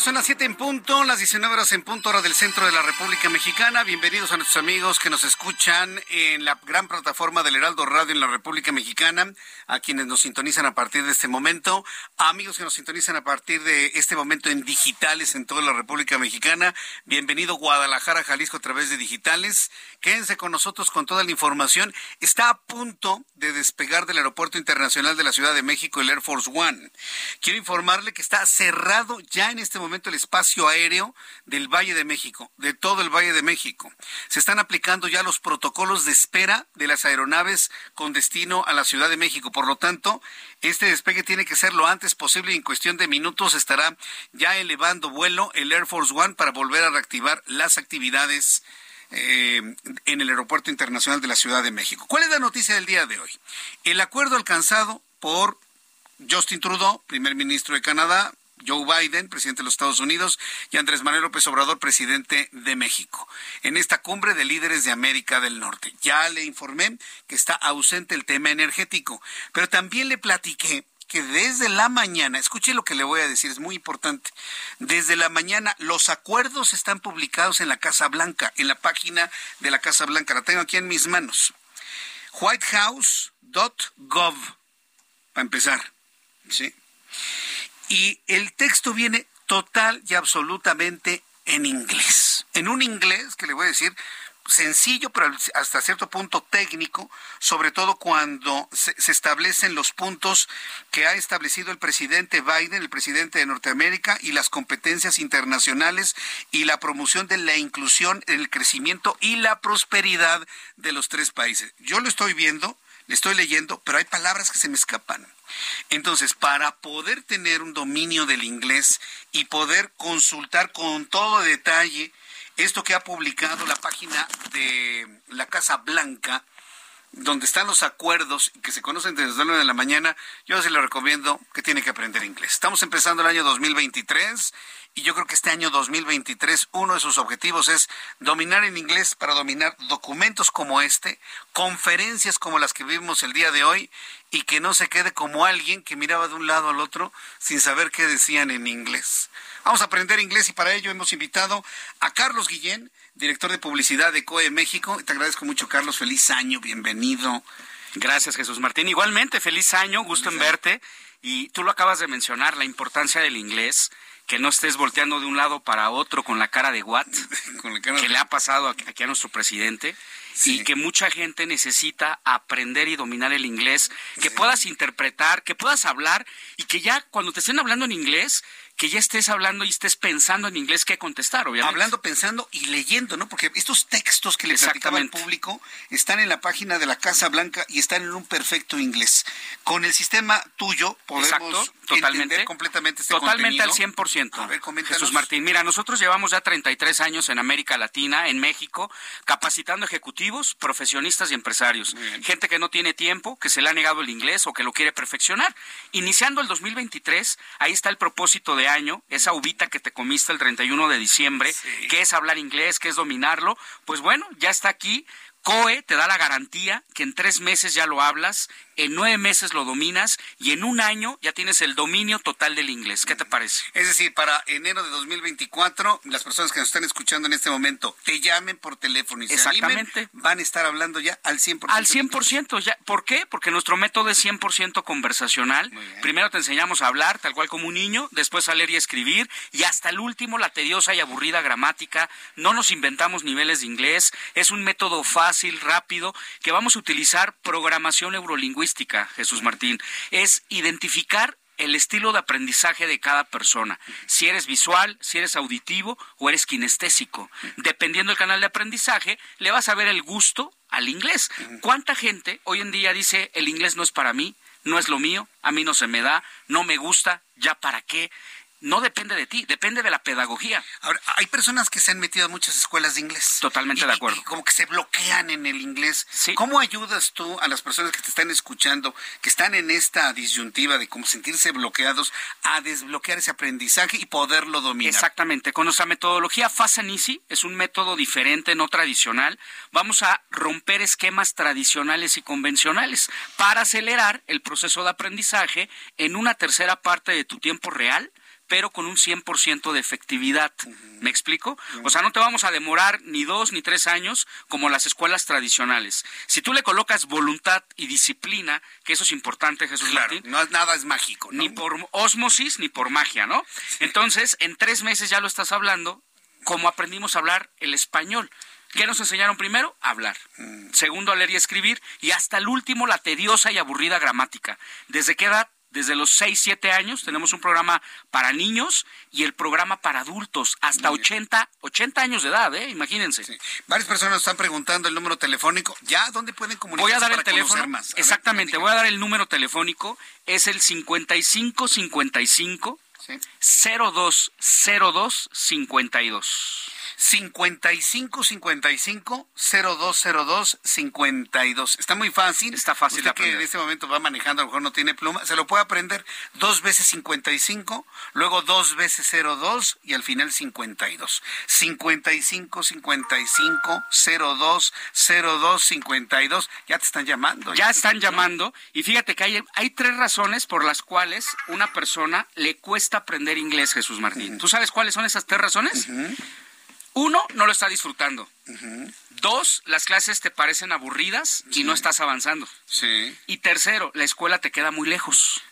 Speaker 1: Son las 7 en punto, las 19 horas en punto, hora del centro de la República Mexicana. Bienvenidos a nuestros amigos que nos escuchan en la gran plataforma del Heraldo Radio en la República Mexicana, a quienes nos sintonizan a partir de este momento, a amigos que nos sintonizan a partir de este momento en digitales en toda la República Mexicana. Bienvenido Guadalajara, Jalisco a través de digitales. Quédense con nosotros con toda la información. Está a punto de despegar del Aeropuerto Internacional de la Ciudad de México el Air Force One. Quiero informarle que está cerrado ya en este el espacio aéreo del Valle de México, de todo el Valle de México. Se están aplicando ya los protocolos de espera de las aeronaves con destino a la Ciudad de México. Por lo tanto, este despegue tiene que ser lo antes posible y en cuestión de minutos estará ya elevando vuelo el Air Force One para volver a reactivar las actividades eh, en el Aeropuerto Internacional de la Ciudad de México. ¿Cuál es la noticia del día de hoy? El acuerdo alcanzado por Justin Trudeau, primer ministro de Canadá, Joe Biden, presidente de los Estados Unidos, y Andrés Manuel López Obrador, presidente de México, en esta cumbre de líderes de América del Norte. Ya le informé que está ausente el tema energético, pero también le platiqué que desde la mañana, escuche lo que le voy a decir, es muy importante, desde la mañana los acuerdos están publicados en la Casa Blanca, en la página de la Casa Blanca, la tengo aquí en mis manos. whitehouse.gov, para empezar, ¿sí? Y el texto viene total y absolutamente en inglés. En un inglés que le voy a decir sencillo, pero hasta cierto punto técnico, sobre todo cuando se, establecen los puntos que ha establecido el presidente Biden, el presidente de Norteamérica, y las competencias internacionales y la promoción de la inclusión, el crecimiento y la prosperidad de los tres países. Yo lo estoy viendo, le estoy leyendo, pero hay palabras que se me escapan. Entonces, para poder tener un dominio del inglés y poder consultar con todo detalle esto que ha publicado la página de la Casa Blanca, donde están los acuerdos y que se conocen desde las 9 de la mañana, yo sí le recomiendo que tiene que aprender inglés. Estamos empezando el año 2023 y yo creo que este año 2023 uno de sus objetivos es dominar en inglés para dominar documentos como este, conferencias como las que vimos el día de hoy y que no se quede como alguien que miraba de un lado al otro sin saber qué decían en inglés. Vamos a aprender inglés y para ello hemos invitado a Carlos Guillén, director de publicidad de COE México. Te agradezco mucho, Carlos. Feliz año, bienvenido.
Speaker 16: Gracias, Jesús Martín. Igualmente, feliz año, gusto en verte. Y tú lo acabas de mencionar, la importancia del inglés, que no estés volteando de un lado para otro con la cara de what, que le ha pasado aquí a nuestro presidente. Y que mucha gente necesita aprender y dominar el inglés, que puedas interpretar, que puedas hablar y que ya cuando te estén hablando en inglés, que ya estés hablando y estés pensando en inglés qué contestar, obviamente.
Speaker 1: Hablando, pensando y leyendo, ¿no? Porque estos textos que le platicaba al público están en la página de la Casa Blanca y están en un perfecto inglés. Con el sistema tuyo podemos
Speaker 16: totalmente,
Speaker 1: entender completamente este
Speaker 16: Totalmente
Speaker 1: contenido.
Speaker 16: al 100%.
Speaker 1: A ver, coméntanos.
Speaker 16: Jesús Martín, mira, nosotros llevamos ya 33 años en América Latina, en México, capacitando ejecutivos, profesionistas y empresarios. Gente que no tiene tiempo, que se le ha negado el inglés o que lo quiere perfeccionar. Iniciando el 2023, ahí está el propósito de año, esa uvita que te comiste el 31 de diciembre, que es hablar inglés, que es dominarlo, pues bueno, ya está aquí. COE te da la garantía que en tres meses ya lo hablas, en nueve meses lo dominas y en un año ya tienes el dominio total del inglés. ¿Qué te parece?
Speaker 1: Es decir, para enero de 2024, las personas que nos están escuchando en este momento te llamen por teléfono y se
Speaker 16: Exactamente.
Speaker 1: animen, van a estar hablando ya al 100%.
Speaker 16: Al 100%. Ya. ¿Por qué? Porque nuestro método es 100% conversacional. Primero te enseñamos a hablar tal cual como un niño, después a leer y escribir y hasta el último la tediosa y aburrida gramática. No nos inventamos niveles de inglés. Es un método fácil, rápido, que vamos a utilizar programación neurolingüística, Jesús Martín. Es identificar el estilo de aprendizaje de cada persona. Si eres visual, si eres auditivo o eres kinestésico. Dependiendo del canal de aprendizaje, le vas a ver el gusto al inglés. ¿Cuánta gente hoy en día dice el inglés no es para mí, no es lo mío, a mí no se me da, no me gusta, ya para qué? No depende de ti, depende de la pedagogía.
Speaker 1: Ahora, hay personas que se han metido a muchas escuelas de inglés.
Speaker 16: Totalmente
Speaker 1: Y-
Speaker 16: de acuerdo.
Speaker 1: y como que se bloquean en el inglés. ¿Cómo ayudas tú a las personas que te están escuchando, que están en esta disyuntiva de cómo sentirse bloqueados, a desbloquear ese aprendizaje y poderlo dominar?
Speaker 16: Exactamente, con nuestra metodología Fast and Easy es un método diferente, no tradicional. Vamos a romper esquemas tradicionales y convencionales para acelerar el proceso de aprendizaje en una tercera parte de tu tiempo real pero con un 100% de efectividad. ¿Me explico? O sea, no te vamos a demorar ni dos ni tres años como las escuelas tradicionales. Si tú le colocas voluntad y disciplina, que eso es importante, Jesús
Speaker 1: Claro,
Speaker 16: Martín,
Speaker 1: no, nada es mágico. ¿no?
Speaker 16: ni por osmosis ni por magia, ¿no? Entonces, en tres meses ya lo estás hablando, como aprendimos a hablar el español. ¿Qué nos enseñaron primero? A hablar.
Speaker 1: Mm.
Speaker 16: Segundo, a leer y escribir. Y hasta el último, la tediosa y aburrida gramática. ¿Desde qué edad? Desde los 6, 7 años tenemos un programa para niños y el programa para adultos, hasta 80, 80 años de edad, ¿eh? Imagínense.
Speaker 1: Varias personas están preguntando el número telefónico. ¿Ya? ¿Dónde pueden comunicarse
Speaker 16: Voy a dar el
Speaker 1: para conocer
Speaker 16: teléfono.
Speaker 1: más? A ver,
Speaker 16: Exactamente, voy a dar el número telefónico. Es el 55 55 02 02 52.
Speaker 1: 55 55 0202 52. Está muy fácil.
Speaker 16: Está fácil
Speaker 1: Usted que en este momento va manejando, a lo mejor no tiene pluma, se lo puede aprender dos veces 55, luego dos veces 02 y al final 52. 55 55 02 02 52. Ya te están llamando.
Speaker 16: Ya están llamando y fíjate que hay, hay tres razones por las cuales una persona le cuesta aprender inglés, Jesús Martín. ¿Tú sabes cuáles son esas tres razones? Uno, no lo está disfrutando. Dos, las clases te parecen aburridas y no estás avanzando.
Speaker 1: Sí.
Speaker 16: Y tercero, la escuela te queda muy lejos.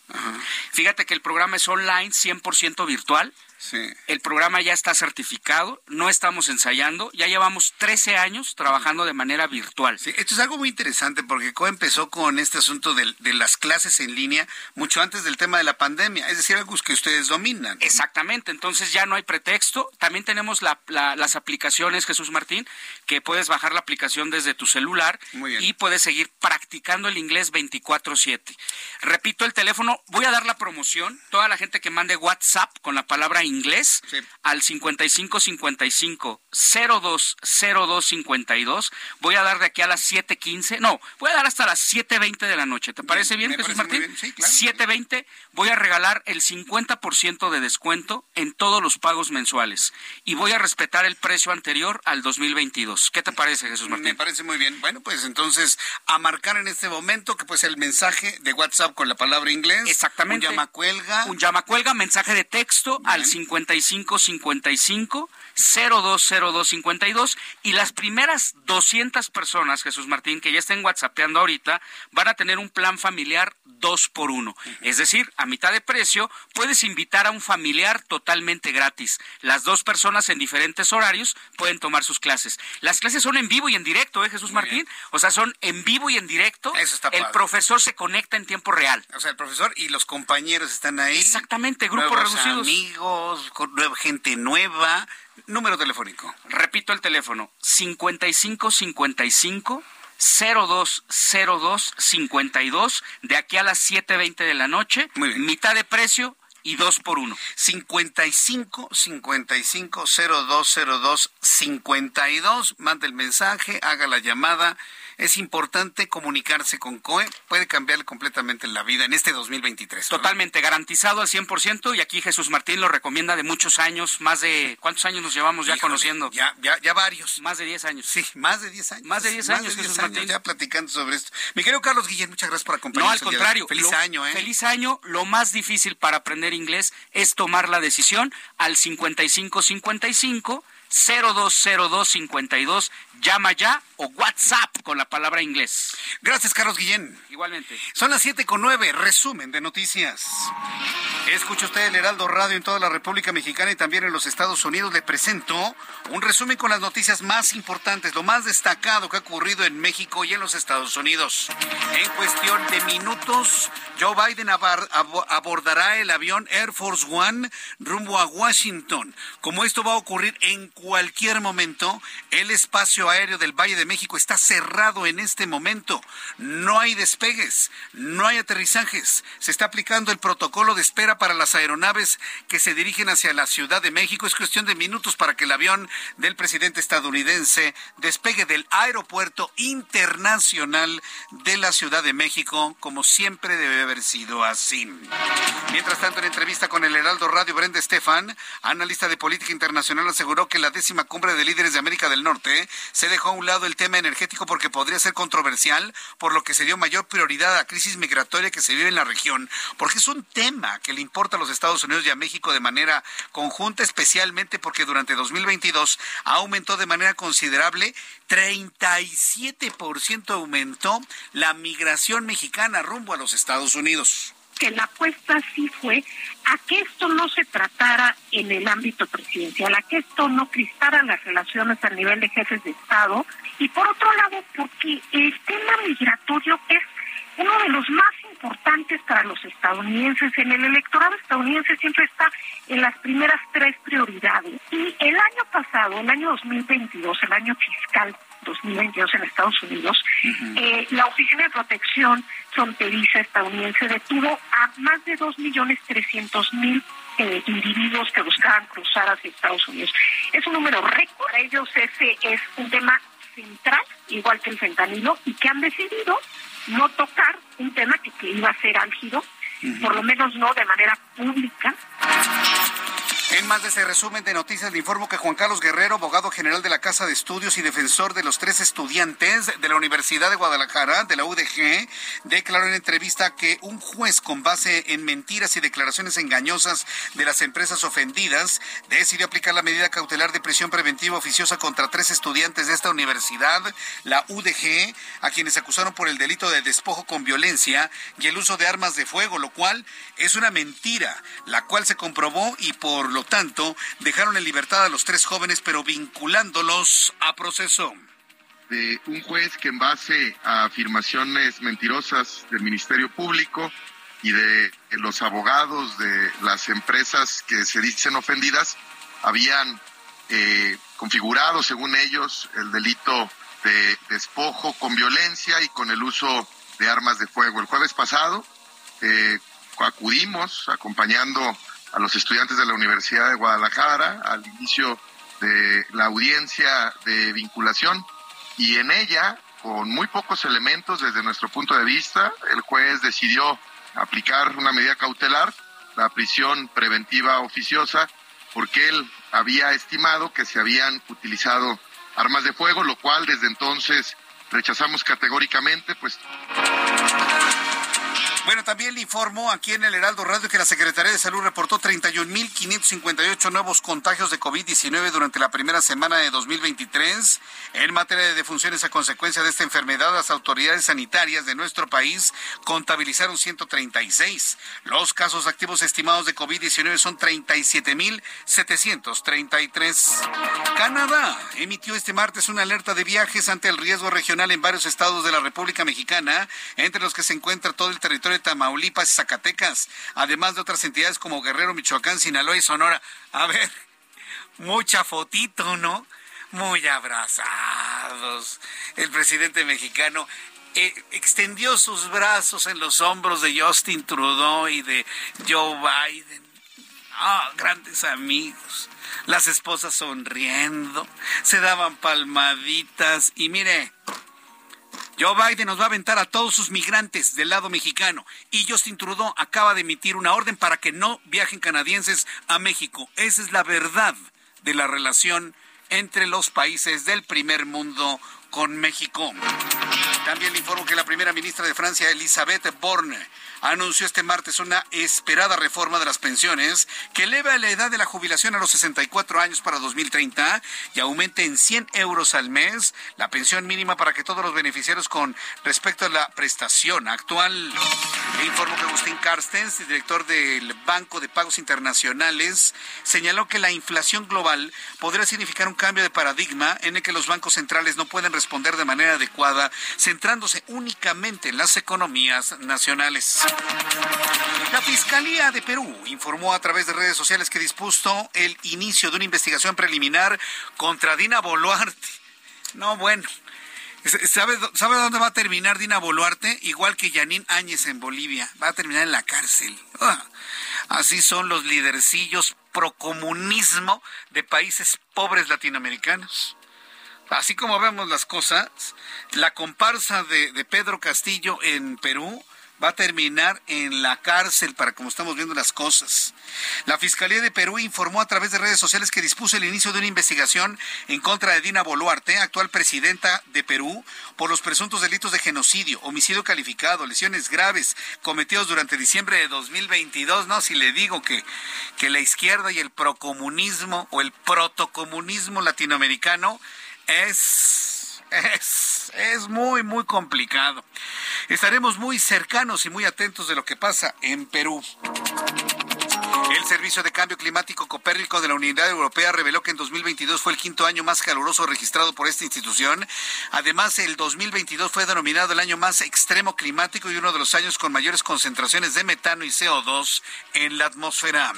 Speaker 16: Fíjate que el programa es online, 100% virtual.
Speaker 1: Sí.
Speaker 16: El programa ya está certificado, no estamos ensayando, ya llevamos 13 años trabajando de manera virtual.
Speaker 1: Sí, esto es algo muy interesante porque COE empezó con este asunto de, de las clases en línea mucho antes del tema de la pandemia, es decir, algo que ustedes dominan.
Speaker 16: Exactamente, entonces ya no hay pretexto. También tenemos la- la- las aplicaciones, Jesús Martín, que puedes bajar la aplicación desde tu celular y puedes seguir practicando el inglés 24/7. Repito el teléfono, voy a dar la promoción. Toda la gente que mande WhatsApp con la palabra inglés al 5555 020252. Voy a dar de aquí a las 7:15. No, voy a dar hasta las 7:20 de la noche. ¿Te parece bien, Jesús Martín? Sí, claro. 7:20 voy a regalar el 50% de descuento en todos los pagos mensuales y voy a respetar el precio anterior al 2022. ¿Qué te parece, Jesús Martín?
Speaker 1: Me parece muy bien. Bueno, pues entonces a marcar en este momento que pues el mensaje de WhatsApp con la palabra inglés.
Speaker 16: Exactamente.
Speaker 1: Un llamacuelga.
Speaker 16: Un llamacuelga, mensaje de texto al 5555 020252 y las primeras 200 personas, Jesús Martín, que ya estén WhatsAppeando ahorita, van a tener un plan familiar dos por uno. Es decir, a mitad de precio puedes invitar a un familiar totalmente gratis. Las dos personas en diferentes horarios pueden tomar sus clases. Las clases son en vivo y en directo, ¿eh, Jesús Martín? O sea, son en vivo y en directo.
Speaker 1: Eso está
Speaker 16: El profesor se conecta en tiempo real.
Speaker 1: O sea, el profesor y los compañeros están ahí.
Speaker 16: Exactamente, grupos reducidos.
Speaker 1: amigos, con nueva gente nueva. Número telefónico.
Speaker 16: Repito el teléfono, 5555 020252 de aquí a las 7.20 de la noche, mitad de precio y dos por uno.
Speaker 1: 55 55 0202 52. Mande el mensaje, haga la llamada. Es importante comunicarse con COE. Puede cambiar completamente la vida en este 2023. ¿no?
Speaker 16: Totalmente garantizado al 100% y aquí Jesús Martín lo recomienda de muchos años, más de ¿cuántos años nos llevamos ya
Speaker 1: Híjole,
Speaker 16: conociendo?
Speaker 1: Ya, ya, ya varios.
Speaker 16: Más de 10 años.
Speaker 1: Sí, más de 10 años.
Speaker 16: Más de 10 años, Jesús Martín.
Speaker 1: Ya platicando sobre esto. Mi querido Carlos Guillén, muchas gracias por
Speaker 16: No,
Speaker 1: acompañarnos.
Speaker 16: al
Speaker 1: de hoy.
Speaker 16: contrario.
Speaker 1: Feliz
Speaker 16: lo-
Speaker 1: año, ¿eh?
Speaker 16: Feliz año. Lo más difícil para aprender inglés es tomar la decisión al 5555 020252. Llama ya o WhatsApp con la palabra inglés.
Speaker 1: Gracias, Carlos Guillén.
Speaker 16: Igualmente.
Speaker 1: Son las siete con nueve. Resumen de noticias. Escucha usted el Heraldo Radio en toda la República Mexicana y también en los Estados Unidos. Le presento un resumen con las noticias más importantes, lo más destacado que ha ocurrido en México y en los Estados Unidos. En cuestión de minutos, Joe Biden abordará el avión Air Force One rumbo a Washington. Como esto va a ocurrir en cualquier momento, el espacio aéreo del Valle de México está cerrado en este momento. No hay despegues, no hay aterrizajes. Se está aplicando el protocolo de espera para las aeronaves que se dirigen hacia la Ciudad de México. Es cuestión de minutos para que el avión del presidente estadounidense despegue del aeropuerto internacional de la Ciudad de México, como siempre debe haber sido así. Mientras tanto, en entrevista con el Heraldo Radio, Brenda Estefan, analista de política internacional, aseguró que la décima cumbre de líderes de América del Norte se dejó a un lado el tema energético porque podría ser controversial, por lo que se dio mayor prioridad a la crisis migratoria que se vive en la región, porque es un tema que le importa a los Estados Unidos y a México de manera conjunta, especialmente porque durante 2022 aumentó de manera considerable, 37% aumentó la migración mexicana rumbo a los Estados Unidos.
Speaker 9: Que la apuesta sí fue a que esto no se tratara en el ámbito presidencial, a que esto no cristara las relaciones a nivel de jefes de Estado, y por otro lado, porque el tema migratorio es uno de los más importantes para los estadounidenses. En el electorado estadounidense siempre está en las primeras tres prioridades. Y el año pasado, el año 2022, el año fiscal 2022 en Estados Unidos, eh, la Oficina de Protección Fronteriza estadounidense detuvo a más de 2.300.000 eh, individuos que buscaban cruzar hacia Estados Unidos. Es un número récord. Para ellos ese es un tema central, igual que el fentanilo, y que han decidido no tocar un tema que, que iba a ser álgido, por lo menos no de manera pública,
Speaker 1: En más de ese resumen de noticias, le informo que Juan Carlos Guerrero, abogado general de la Casa de Estudios y defensor de los tres estudiantes de la Universidad de Guadalajara, de la UDG, declaró en entrevista que un juez con base en mentiras y declaraciones engañosas de las empresas ofendidas decidió aplicar la medida cautelar de prisión preventiva oficiosa contra tres estudiantes de esta universidad, la UDG, a quienes acusaron por el delito de despojo con violencia y el uso de armas de fuego, lo cual es una mentira, la cual se comprobó y por lo tanto dejaron en libertad a los tres jóvenes, pero vinculándolos a proceso.
Speaker 15: de un juez que en base a afirmaciones mentirosas del Ministerio Público y de los abogados de las empresas que se dicen ofendidas habían eh, configurado, según ellos, el delito de despojo con violencia y con el uso de armas de fuego. El jueves pasado eh, acudimos acompañando a los estudiantes de la Universidad de Guadalajara al inicio de la audiencia de vinculación y en ella, con muy pocos elementos desde nuestro punto de vista, el juez decidió aplicar una medida cautelar, la prisión preventiva oficiosa, porque él había estimado que se habían utilizado armas de fuego, lo cual desde entonces rechazamos categóricamente, pues
Speaker 1: bueno, también le informó aquí en el Heraldo Radio que la Secretaría de Salud reportó 31.558 nuevos contagios de COVID-19 durante la primera semana de 2023. En materia de defunciones a consecuencia de esta enfermedad, las autoridades sanitarias de nuestro país contabilizaron 136. Los casos activos estimados de COVID-19 son 37.733. Canadá emitió este martes una alerta de viajes ante el riesgo regional en varios estados de la República Mexicana, entre los que se encuentra todo el territorio Tamaulipas y Zacatecas, además de otras entidades como Guerrero, Michoacán, Sinaloa y Sonora. A ver, mucha fotito, ¿no? Muy abrazados. El presidente mexicano eh, extendió sus brazos en los hombros de Justin Trudeau y de Joe Biden. Ah, grandes amigos. Las esposas sonriendo, se daban palmaditas y mire, Joe Biden nos va a aventar a todos sus migrantes del lado mexicano y Justin Trudeau acaba de emitir una orden para que no viajen canadienses a México. Esa es la verdad de la relación entre los países del primer mundo con México. También le informo que la primera ministra de Francia, Elisabeth Borne, anunció este martes una esperada reforma de las pensiones que eleva la edad de la jubilación a los 64 años para 2030 y aumente en 100 euros al mes la pensión mínima para que todos los beneficiarios con respecto a la prestación actual. Le informo que Agustín Carstens, director del Banco de Pagos Internacionales, señaló que la inflación global podría significar un cambio de paradigma en el que los bancos centrales no pueden responder de manera adecuada, centrándose únicamente en las economías nacionales. La Fiscalía de Perú informó a través de redes sociales que dispuso el inicio de una investigación preliminar contra Dina Boluarte. No, bueno. ¿Sabe, ¿Sabe dónde va a terminar Dina Boluarte? Igual que Yanín Áñez en Bolivia. Va a terminar en la cárcel. Ah, así son los lidercillos procomunismo de países pobres latinoamericanos. Así como vemos las cosas, la comparsa de, de Pedro Castillo en Perú va a terminar en la cárcel para como estamos viendo las cosas. La Fiscalía de Perú informó a través de redes sociales que dispuso el inicio de una investigación en contra de Dina Boluarte, actual presidenta de Perú, por los presuntos delitos de genocidio, homicidio calificado, lesiones graves cometidos durante diciembre de 2022. No, si le digo que, que la izquierda y el procomunismo o el protocomunismo latinoamericano es es, es muy, muy complicado. Estaremos muy cercanos y muy atentos de lo que pasa en Perú. El Servicio de Cambio Climático Copérnico de la Unidad Europea reveló que en 2022 fue el quinto año más caluroso registrado por esta institución. Además, el 2022 fue denominado el año más extremo climático y uno de los años con mayores concentraciones de metano y CO2 en la atmósfera.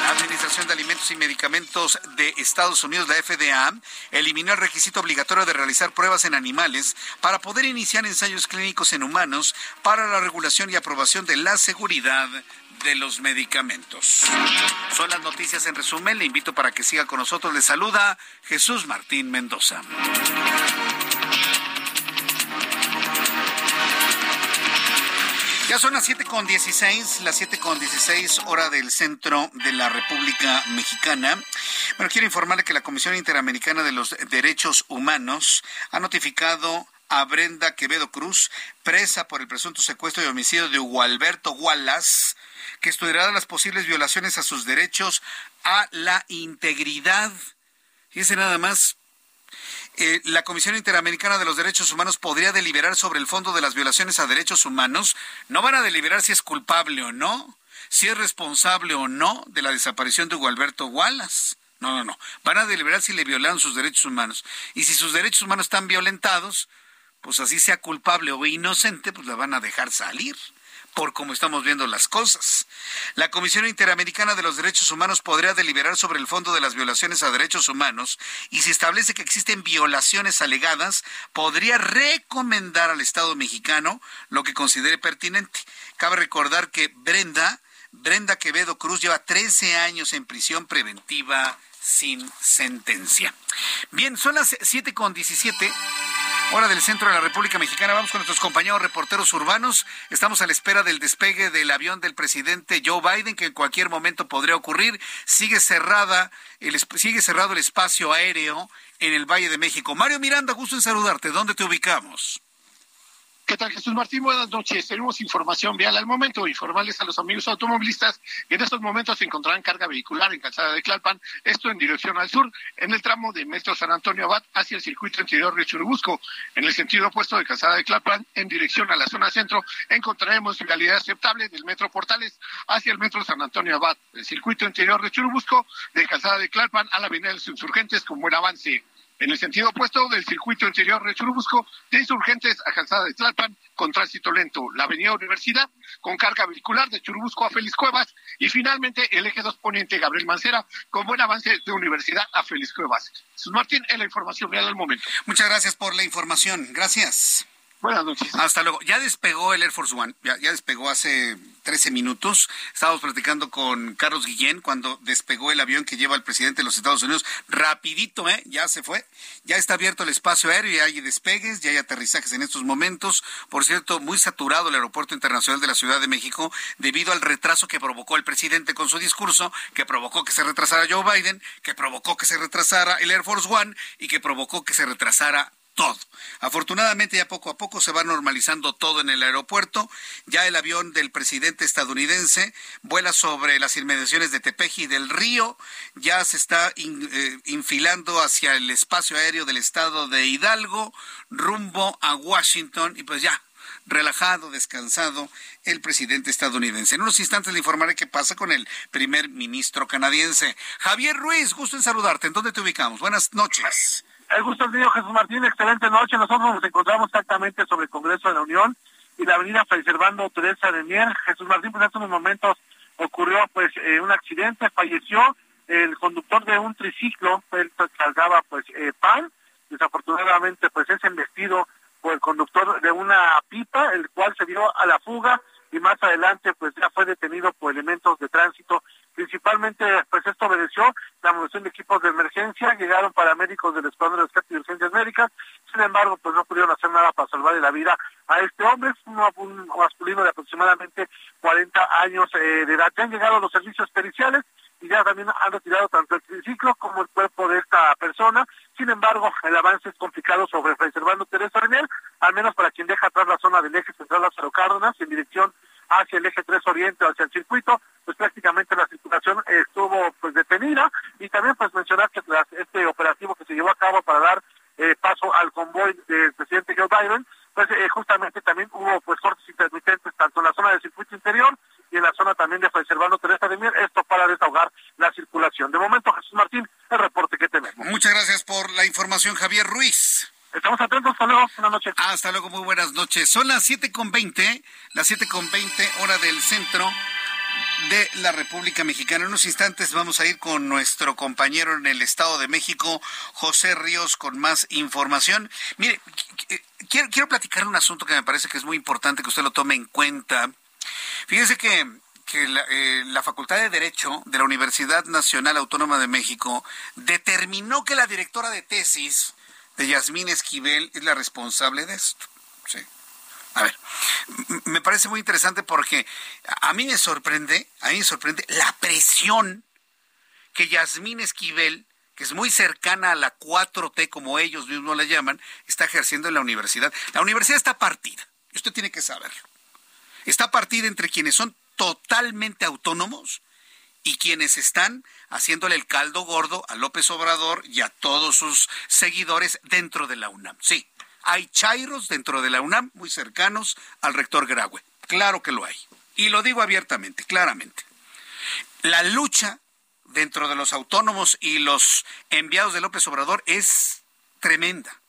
Speaker 1: La Administración de Alimentos y Medicamentos de Estados Unidos, la FDA, eliminó el requisito obligatorio de realizar pruebas en animales para poder iniciar ensayos clínicos en humanos para la regulación y aprobación de la seguridad de los medicamentos. Son las noticias en resumen. Le invito para que siga con nosotros. Le saluda Jesús Martín Mendoza. Ya son las siete con dieciséis, las siete con dieciséis hora del centro de la República Mexicana. Bueno, quiero informarle que la Comisión Interamericana de los Derechos Humanos ha notificado a Brenda Quevedo Cruz, presa por el presunto secuestro y homicidio de Hugo Alberto Wallace, que estudiará las posibles violaciones a sus derechos a la integridad. Fíjense nada más, eh, la Comisión Interamericana de los Derechos Humanos podría deliberar sobre el fondo de las violaciones a derechos humanos. No van a deliberar si es culpable o no, si es responsable o no de la desaparición de Hugo Alberto Wallace. No, no, no. Van a deliberar si le violaron sus derechos humanos. Y si sus derechos humanos están violentados, pues así sea culpable o inocente, pues la van a dejar salir por cómo estamos viendo las cosas. La Comisión Interamericana de los Derechos Humanos podría deliberar sobre el fondo de las violaciones a derechos humanos y si establece que existen violaciones alegadas, podría recomendar al Estado mexicano lo que considere pertinente. Cabe recordar que Brenda Brenda Quevedo Cruz lleva 13 años en prisión preventiva sin sentencia. Bien, son las 7 con 17. Hora del centro de la República Mexicana. Vamos con nuestros compañeros reporteros urbanos. Estamos a la espera del despegue del avión del presidente Joe Biden, que en cualquier momento podría ocurrir. Sigue cerrada, el, sigue cerrado el espacio aéreo en el Valle de México. Mario Miranda, gusto en saludarte. ¿Dónde te ubicamos?
Speaker 17: ¿Qué tal, Jesús Martín? Buenas noches. Tenemos información vial al momento. Informarles a los amigos automovilistas que en estos momentos se encontrarán carga vehicular en Calzada de Tlalpan, esto en dirección al sur, en el tramo de Metro San Antonio Abad hacia el circuito interior de Churubusco. En el sentido opuesto de Calzada de Tlalpan, en dirección a la zona centro, encontraremos vialidad aceptable del Metro Portales hacia el Metro San Antonio Abad, el circuito interior de Churubusco, de Calzada de Tlalpan a la Avenida de los Insurgentes con buen avance en el sentido opuesto del circuito interior de Churubusco, de Insurgentes a Calzada de Tlalpan, con tránsito lento, la avenida Universidad, con carga vehicular de Churubusco a Félix Cuevas, y finalmente el eje 2 poniente Gabriel Mancera, con buen avance de Universidad a Félix Cuevas. Jesús Martín, es la información real del momento.
Speaker 1: Muchas gracias por la información. Gracias.
Speaker 17: Buenas noches.
Speaker 1: Hasta luego. Ya despegó el Air Force One, ya, despegó hace 13 minutos. Estábamos platicando con Carlos Guillén cuando despegó el avión que lleva al presidente de los Estados Unidos. Rapidito, ¿eh? Ya se fue. Ya está abierto el espacio aéreo, ya hay despegues, ya hay aterrizajes en estos momentos. Por cierto, muy saturado el Aeropuerto Internacional de la Ciudad de México debido al retraso que provocó el presidente con su discurso, que provocó que se retrasara Joe Biden, que provocó que se retrasara el Air Force One y que provocó que se retrasara todo. Afortunadamente ya poco a poco se va normalizando todo en el aeropuerto. Ya el avión del presidente estadounidense vuela sobre las inmediaciones de Tepeji del Río. Ya se está eh, infilando hacia el espacio aéreo del estado de Hidalgo, rumbo a Washington y pues ya relajado, descansado el presidente estadounidense. En unos instantes le informaré qué pasa con el primer ministro canadiense. Javier Ruiz, gusto en saludarte. ¿En dónde te ubicamos? Buenas noches.
Speaker 18: El gusto mío, Jesús Martín. Excelente noche. Nosotros nos encontramos exactamente sobre el Congreso de la Unión y la avenida Fray Servando Teresa de Mier. Jesús Martín, pues en estos momentos ocurrió pues eh, un accidente, falleció el conductor de un triciclo, él cargaba pues eh, pan, desafortunadamente pues es embestido por el conductor de una pipa, el cual se dio a la fuga y más adelante pues ya fue detenido por elementos de tránsito Principalmente, pues esto obedeció la movilización de equipos de emergencia, llegaron paramédicos del Escuadrón de Rescate y Urgencias Médicas, sin embargo, pues no pudieron hacer nada para salvarle la vida a este hombre, un, masculino de aproximadamente 40 años eh, de edad. Ya han llegado los servicios periciales y ya también han retirado tanto el triciclo como el cuerpo de esta persona. Sin embargo, el avance es complicado sobre Fray Servando Teresa Renel, al menos para quien deja atrás la zona del eje central Lázaro Cárdenas en dirección hacia el eje 3 Oriente, hacia el circuito, pues prácticamente la circulación estuvo pues detenida y también pues mencionar que este operativo que se llevó a cabo para dar eh, paso al convoy del presidente Joe Biden, pues eh, justamente también hubo pues cortes intermitentes tanto en la zona del circuito interior y en la zona también de Preservando Teresa de Mier, esto para desahogar la circulación. De momento, Jesús Martín, el reporte que tenemos.
Speaker 1: Muchas gracias por la información, Javier Ruiz.
Speaker 18: Estamos atentos, hasta luego, buenas noches.
Speaker 1: hasta luego, muy buenas noches. Son las siete con veinte, las siete con veinte, hora del centro de la República Mexicana. En unos instantes vamos a ir con nuestro compañero en el Estado de México, José Ríos, con más información. Mire, quiero, quiero platicar un asunto que me parece que es muy importante que usted lo tome en cuenta. Fíjese que que la, eh, la, Facultad de Derecho de la Universidad Nacional Autónoma de México determinó que la directora de tesis de Yasmín Esquivel es la responsable de esto. Sí. A ver, me parece muy interesante porque a mí me sorprende, a mí me sorprende la presión que Yasmín Esquivel, que es muy cercana a la 4T, como ellos mismos la llaman, está ejerciendo en la universidad. La universidad está partida, usted tiene que saberlo. Está partida entre quienes son totalmente autónomos y quienes están haciéndole el caldo gordo a López Obrador y a todos sus seguidores dentro de la UNAM. Sí, hay chairos dentro de la UNAM muy cercanos al rector Graue. Claro que lo hay. Y lo digo abiertamente, claramente. La lucha dentro de los autónomos y los enviados de López Obrador es tremenda.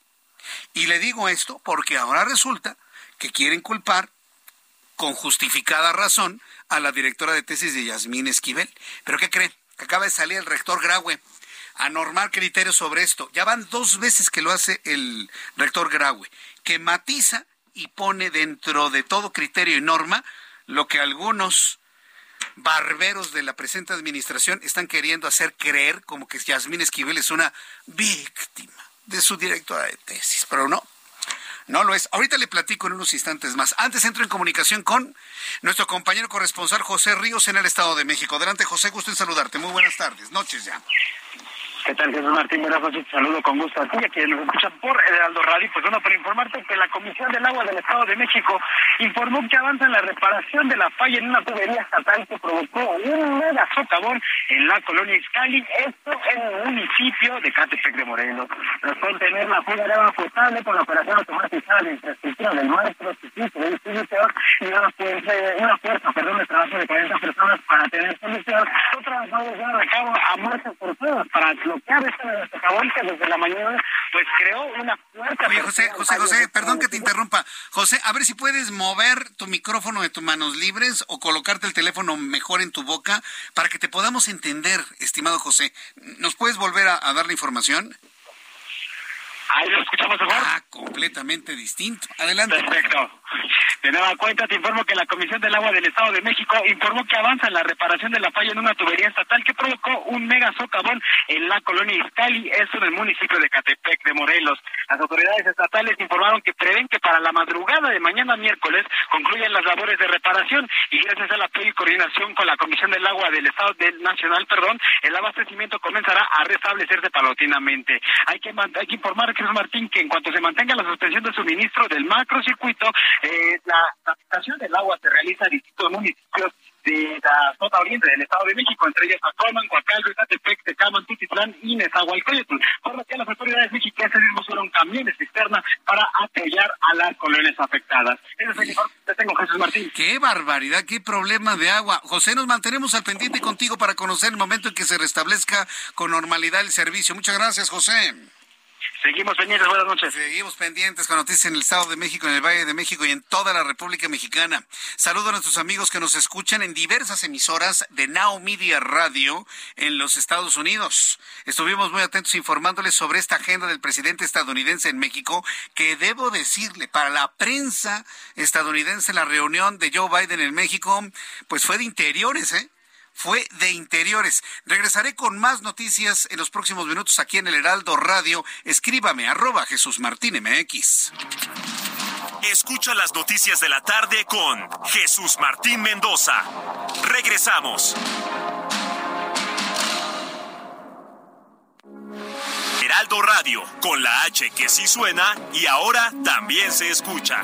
Speaker 1: Y le digo esto porque ahora resulta que quieren culpar con justificada razón a la directora de tesis de Yasmín Esquivel. ¿Pero qué creen? Que acaba de salir el rector Graue a normar criterios sobre esto. Ya van dos veces que lo hace el rector Graue, que matiza y pone dentro de todo criterio y norma lo que algunos barberos de la presente administración están queriendo hacer creer como que Yasmín Esquivel es una víctima de su directora de tesis, pero no. No lo es. Ahorita le platico en unos instantes más. Antes entro en comunicación con nuestro compañero corresponsal José Ríos en el Estado de México. Adelante, José, gusto en saludarte. Muy buenas tardes, noches ya.
Speaker 19: ¿Qué tal, Jesús Martín? Buenas noches, saludo con gusto a ti, a quienes nos escuchan por Heraldo Radio. Pues bueno, para informarte que la Comisión del Agua del Estado de México informó que avanza en la reparación de la falla en una tubería estatal que provocó un mega socavón en la colonia Iscali, esto en el municipio de Catepec de Morelos. Tras contener la fuga de agua potable con la operación automatizada de infraestructura del maestro sustituto de distribución y una fuerza, una fuerza perdón, de trabajo de 40 personas para tener solución, los trabajadores llevan a cabo a marchas forzadas para bloquear desde la mañana pues creó una fuerza.
Speaker 1: Oye, José, José, José, perdón que te interrumpa. José, a ver si puedes mover tu micrófono de tus manos libres o colocarte el teléfono mejor en tu boca para que te podamos entender, estimado José. ¿Nos puedes volver a, a dar la información?
Speaker 19: Ahí lo escuchamos mejor.
Speaker 1: Ah, completamente distinto. Adelante.
Speaker 19: Perfecto. De nueva cuenta, te informo que la Comisión del Agua del Estado de México informó que avanza en la reparación de la falla en una tubería estatal que provocó un mega socavón en la colonia Izcali, esto en el municipio de Catepec de Morelos. Las autoridades estatales informaron que prevén que para la madrugada de mañana miércoles concluyan las labores de reparación y gracias al apoyo y coordinación con la Comisión del Agua del Estado del Nacional, perdón, el abastecimiento comenzará a restablecerse paulatinamente. Hay que, hay que informar, Jesús Martín, que en cuanto se mantenga la suspensión de suministro del macrocircuito, eh, la captación del agua se realiza en distintos municipios de la zona oriente del Estado de México, entre ellos Acolman, Coacalco, Ecatepec, Tecaman, Tutitlán y Nezahualcóyotl, por lo que las autoridades mexicanas usaron camiones cisterna para apoyar a las colonias afectadas. Ese es el informe que tengo, Jesús Martín.
Speaker 1: Qué barbaridad, qué problema de agua. José, nos mantenemos al pendiente contigo para conocer el momento en que se restablezca con normalidad el servicio. Muchas gracias, José.
Speaker 19: Seguimos pendientes, buenas noches.
Speaker 1: Seguimos pendientes con noticias en el Estado de México, en el Valle de México y en toda la República Mexicana. Saludo a nuestros amigos que nos escuchan en diversas emisoras de Now Media Radio en los Estados Unidos. Estuvimos muy atentos informándoles sobre esta agenda del presidente estadounidense en México, que debo decirle, para la prensa estadounidense, la reunión de Joe Biden en México, pues fue de interiores, ¿eh? Fue de interiores. Regresaré con más noticias en los próximos minutos aquí en el Heraldo Radio. Escríbame arroba Jesús Martín MX.
Speaker 5: Escucha las noticias de la tarde con Jesús Martín Mendoza. Regresamos. Heraldo Radio, con la H que sí suena y ahora también se escucha.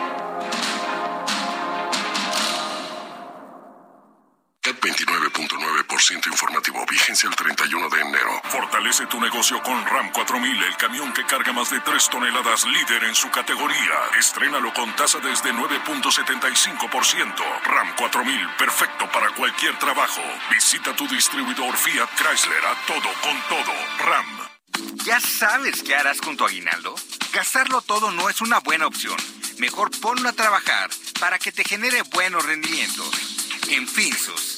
Speaker 6: 29.9% informativo, vigencia el 31 de enero.
Speaker 7: Fortalece tu negocio con RAM 4000, el camión que carga más de 3 toneladas, líder en su categoría. Estrénalo con tasa desde 9.75%. RAM 4000, perfecto para cualquier trabajo. Visita tu distribuidor Fiat Chrysler a todo con todo. RAM.
Speaker 8: ¿Ya sabes qué harás con tu aguinaldo? Gastarlo todo no es una buena opción. Mejor ponlo a trabajar para que te genere buenos rendimientos. En Finsus,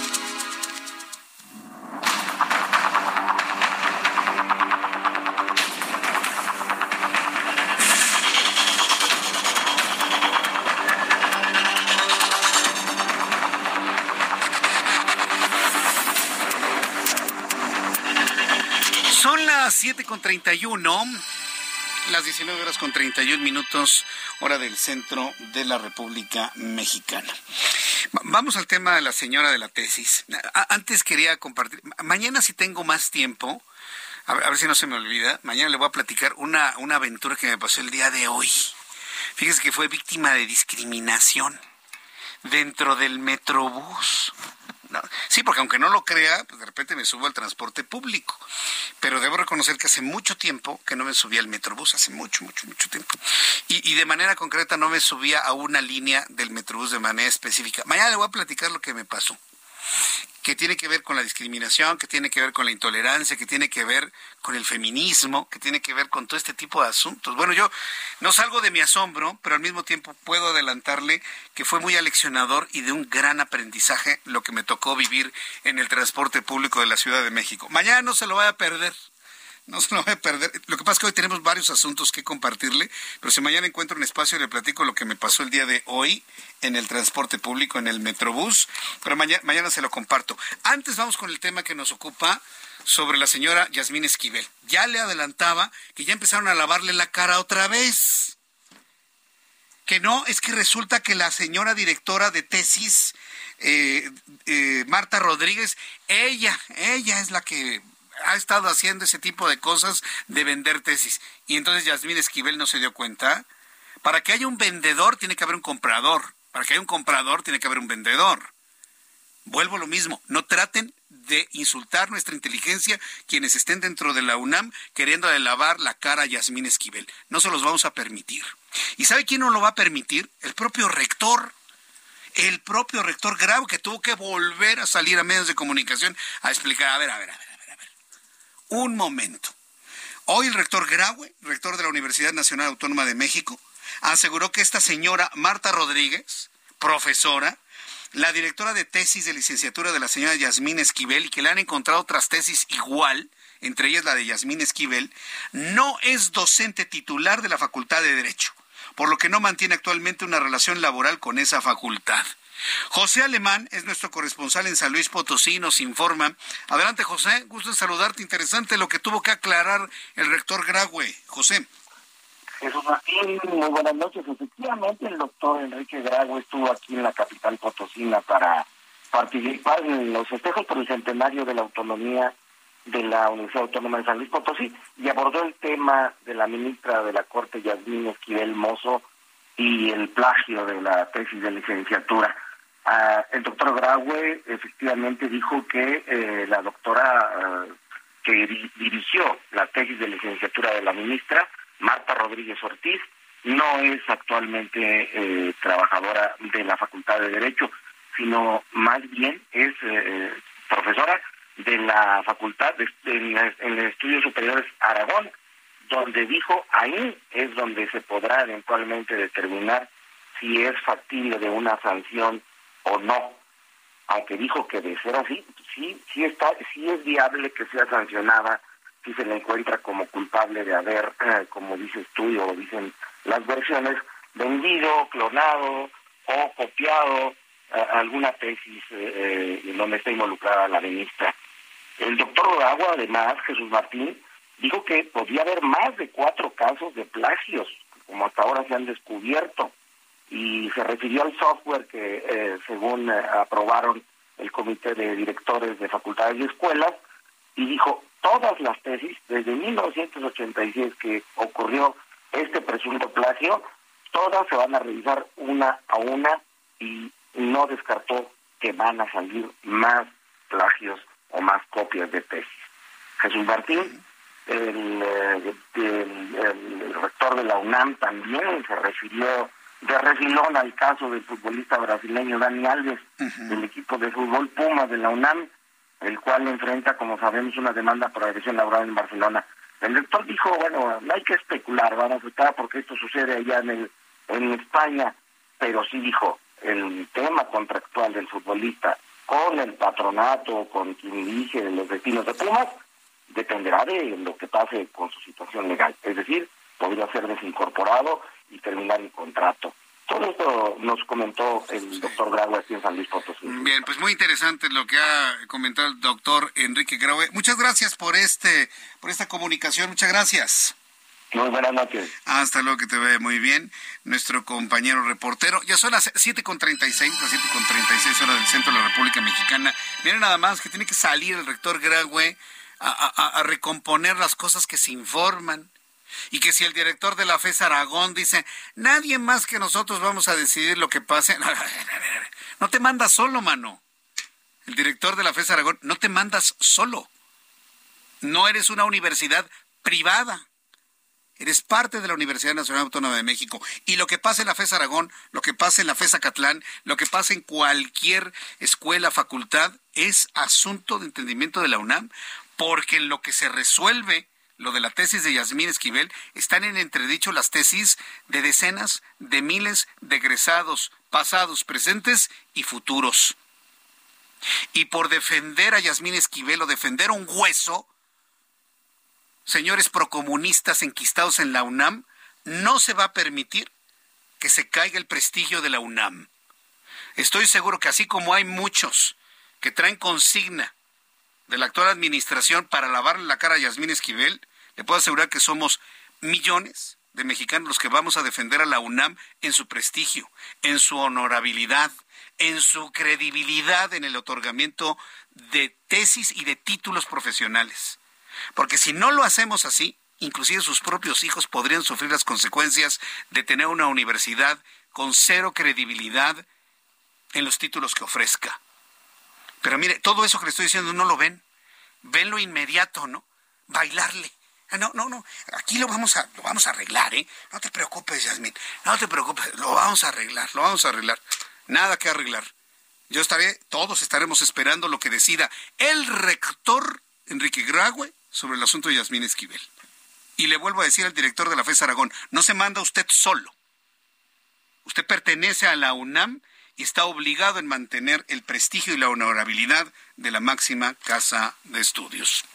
Speaker 1: con 31, las 19 horas con 31 minutos, hora del centro de la República Mexicana. Va- Vamos al tema de la señora de la tesis. Antes quería compartir, mañana si tengo más tiempo, a ver, a ver si no se me olvida, mañana le voy a platicar una, una aventura que me pasó el día de hoy. Fíjese que fue víctima de discriminación dentro del Metrobús. Sí, porque aunque no lo crea, pues de repente me subo al transporte público. Pero debo reconocer que hace mucho tiempo que no me subía al Metrobús, hace mucho, mucho, mucho tiempo. Y, y de manera concreta no me subía a una línea del Metrobús de manera específica. Mañana le voy a platicar lo que me pasó que tiene que ver con la discriminación, que tiene que ver con la intolerancia, que tiene que ver con el feminismo, que tiene que ver con todo este tipo de asuntos. Bueno, yo no salgo de mi asombro, pero al mismo tiempo puedo adelantarle que fue muy aleccionador y de un gran aprendizaje lo que me tocó vivir en el transporte público de la Ciudad de México. Mañana no se lo vaya a perder no se lo voy a perder. Lo que pasa es que hoy tenemos varios asuntos que compartirle, pero si mañana encuentro un espacio le platico lo que me pasó el día de hoy en el transporte público, en el Metrobús, pero mañana, mañana se lo comparto. Antes vamos con el tema que nos ocupa sobre la señora Yasmín Esquivel. Ya le adelantaba que ya empezaron a lavarle la cara otra vez. Que no, es que resulta que la señora directora de tesis, eh, eh, Marta Rodríguez, ella, ella es la que ha estado haciendo ese tipo de cosas de vender tesis. Y entonces Yasmín Esquivel no se dio cuenta. Para que haya un vendedor tiene que haber un comprador. Para que haya un comprador tiene que haber un vendedor. Vuelvo a lo mismo, no traten de insultar nuestra inteligencia quienes estén dentro de la UNAM queriendo lavar la cara a Yasmín Esquivel. No se los vamos a permitir. ¿Y sabe quién no lo va a permitir? El propio rector. El propio rector Grau que tuvo que volver a salir a medios de comunicación a explicar, a ver, a ver, a ver un momento. Hoy el rector Graue, rector de la Universidad Nacional Autónoma de México, aseguró que esta señora Marta Rodríguez, profesora, la directora de tesis de licenciatura de la señora Yasmín Esquivel y que le han encontrado otras tesis igual, entre ellas la de Yasmín Esquivel, no es docente titular de la Facultad de Derecho, por lo que no mantiene actualmente una relación laboral con esa facultad. José Alemán es nuestro corresponsal en San Luis Potosí, nos informa. Adelante, José, gusto en saludarte. Interesante lo que tuvo que aclarar el rector Graue. José.
Speaker 20: Jesús Martín, muy buenas noches. Efectivamente, el doctor Enrique Graue estuvo aquí en la capital potosina para participar en los festejos por el centenario de la autonomía de la Universidad Autónoma de San Luis Potosí y abordó el tema de la ministra de la Corte, Yasmín Esquivel Mozo, y el plagio de la tesis de licenciatura. Ah, el doctor Graue efectivamente dijo que eh, la doctora ah, que dirigió la tesis de licenciatura de la ministra, Marta Rodríguez Ortiz, no es actualmente eh, trabajadora de la Facultad de Derecho, sino más bien es eh, profesora de la Facultad de, en, en Estudios Superiores Aragón, donde dijo ahí es donde se podrá eventualmente determinar si es factible de una sanción o no. Aunque dijo que de ser así, sí, sí está, sí es viable que sea sancionada si se le encuentra como culpable de haber, eh, como dices tú o dicen las versiones, vendido, clonado o copiado eh, alguna tesis eh, en donde está involucrada la ministra. El doctor Agua, además, Jesús Martín, dijo que podía haber más de cuatro casos de plagios, como hasta ahora se han descubierto y se refirió al software que eh, según eh, aprobaron el comité de directores de facultades y escuelas y dijo todas las tesis desde 1986 que ocurrió este presunto plagio todas se van a revisar una a una y no descartó que van a salir más plagios o más copias de tesis. Jesús Martín, el, eh, el rector de la UNAM también se refirió de refilón al caso del futbolista brasileño Dani Alves, del equipo de fútbol Puma de la UNAM, el cual enfrenta, como sabemos, una demanda por agresión laboral en Barcelona. El rector dijo, bueno, no hay que especular, vamos a estar porque esto sucede allá en, el, en España, pero sí dijo, el tema contractual del futbolista con el patronato, con quien dirige los destinos de Pumas, dependerá de lo que pase con su situación legal. Es decir, podría ser desincorporado y terminar el contrato. Todo esto nos comentó el doctor Graue aquí en San Luis Potosí.
Speaker 1: Bien, pues muy interesante lo que ha comentado el doctor Enrique Graue. Muchas gracias por este, por esta comunicación. Muchas gracias.
Speaker 20: Muy buenas noches.
Speaker 1: Hasta luego, que te ve muy bien. Nuestro compañero reportero. Ya son las 7.36, las 7.36 horas del centro de la República Mexicana. Miren nada más que tiene que salir el rector Graue a, a recomponer las cosas que se informan y que si el director de la FES Aragón dice, nadie más que nosotros vamos a decidir lo que pase, no te manda solo, mano. el director de la FES Aragón, no te mandas solo. No eres una universidad privada. Eres parte de la Universidad Nacional Autónoma de México. Y lo que pasa en la FES Aragón, lo que pasa en la FES Acatlán, lo que pasa en cualquier escuela, facultad, es asunto de entendimiento de la UNAM, porque en lo que se resuelve lo de la tesis de Yasmín Esquivel, están en entredicho las tesis de decenas de miles de egresados, pasados, presentes y futuros. Y por defender a Yasmín Esquivel o defender un hueso, señores procomunistas enquistados en la UNAM, no se va a permitir que se caiga el prestigio de la UNAM. Estoy seguro que así como hay muchos que traen consigna de la actual administración para lavarle la cara a Yasmín Esquivel, le puedo asegurar que somos millones de mexicanos los que vamos a defender a la UNAM en su prestigio, en su honorabilidad, en su credibilidad en el otorgamiento de tesis y de títulos profesionales. Porque si no lo hacemos así, inclusive sus propios hijos podrían sufrir las consecuencias de tener una universidad con cero credibilidad en los títulos que ofrezca. Pero mire, todo eso que le estoy diciendo no lo ven. Ven lo inmediato, ¿no? Bailarle. Ah, no, no, no. Aquí lo vamos a, lo vamos a arreglar, ¿eh? No te preocupes, Yasmin. No te preocupes. Lo vamos a arreglar, lo vamos a arreglar. Nada que arreglar. Yo estaré, todos estaremos esperando lo que decida el rector Enrique Graue sobre el asunto de Yasmín Esquivel. Y le vuelvo a decir al director de la FES Aragón, no se manda usted solo. Usted pertenece a la UNAM y está obligado en mantener el prestigio y la honorabilidad de la máxima casa de estudios.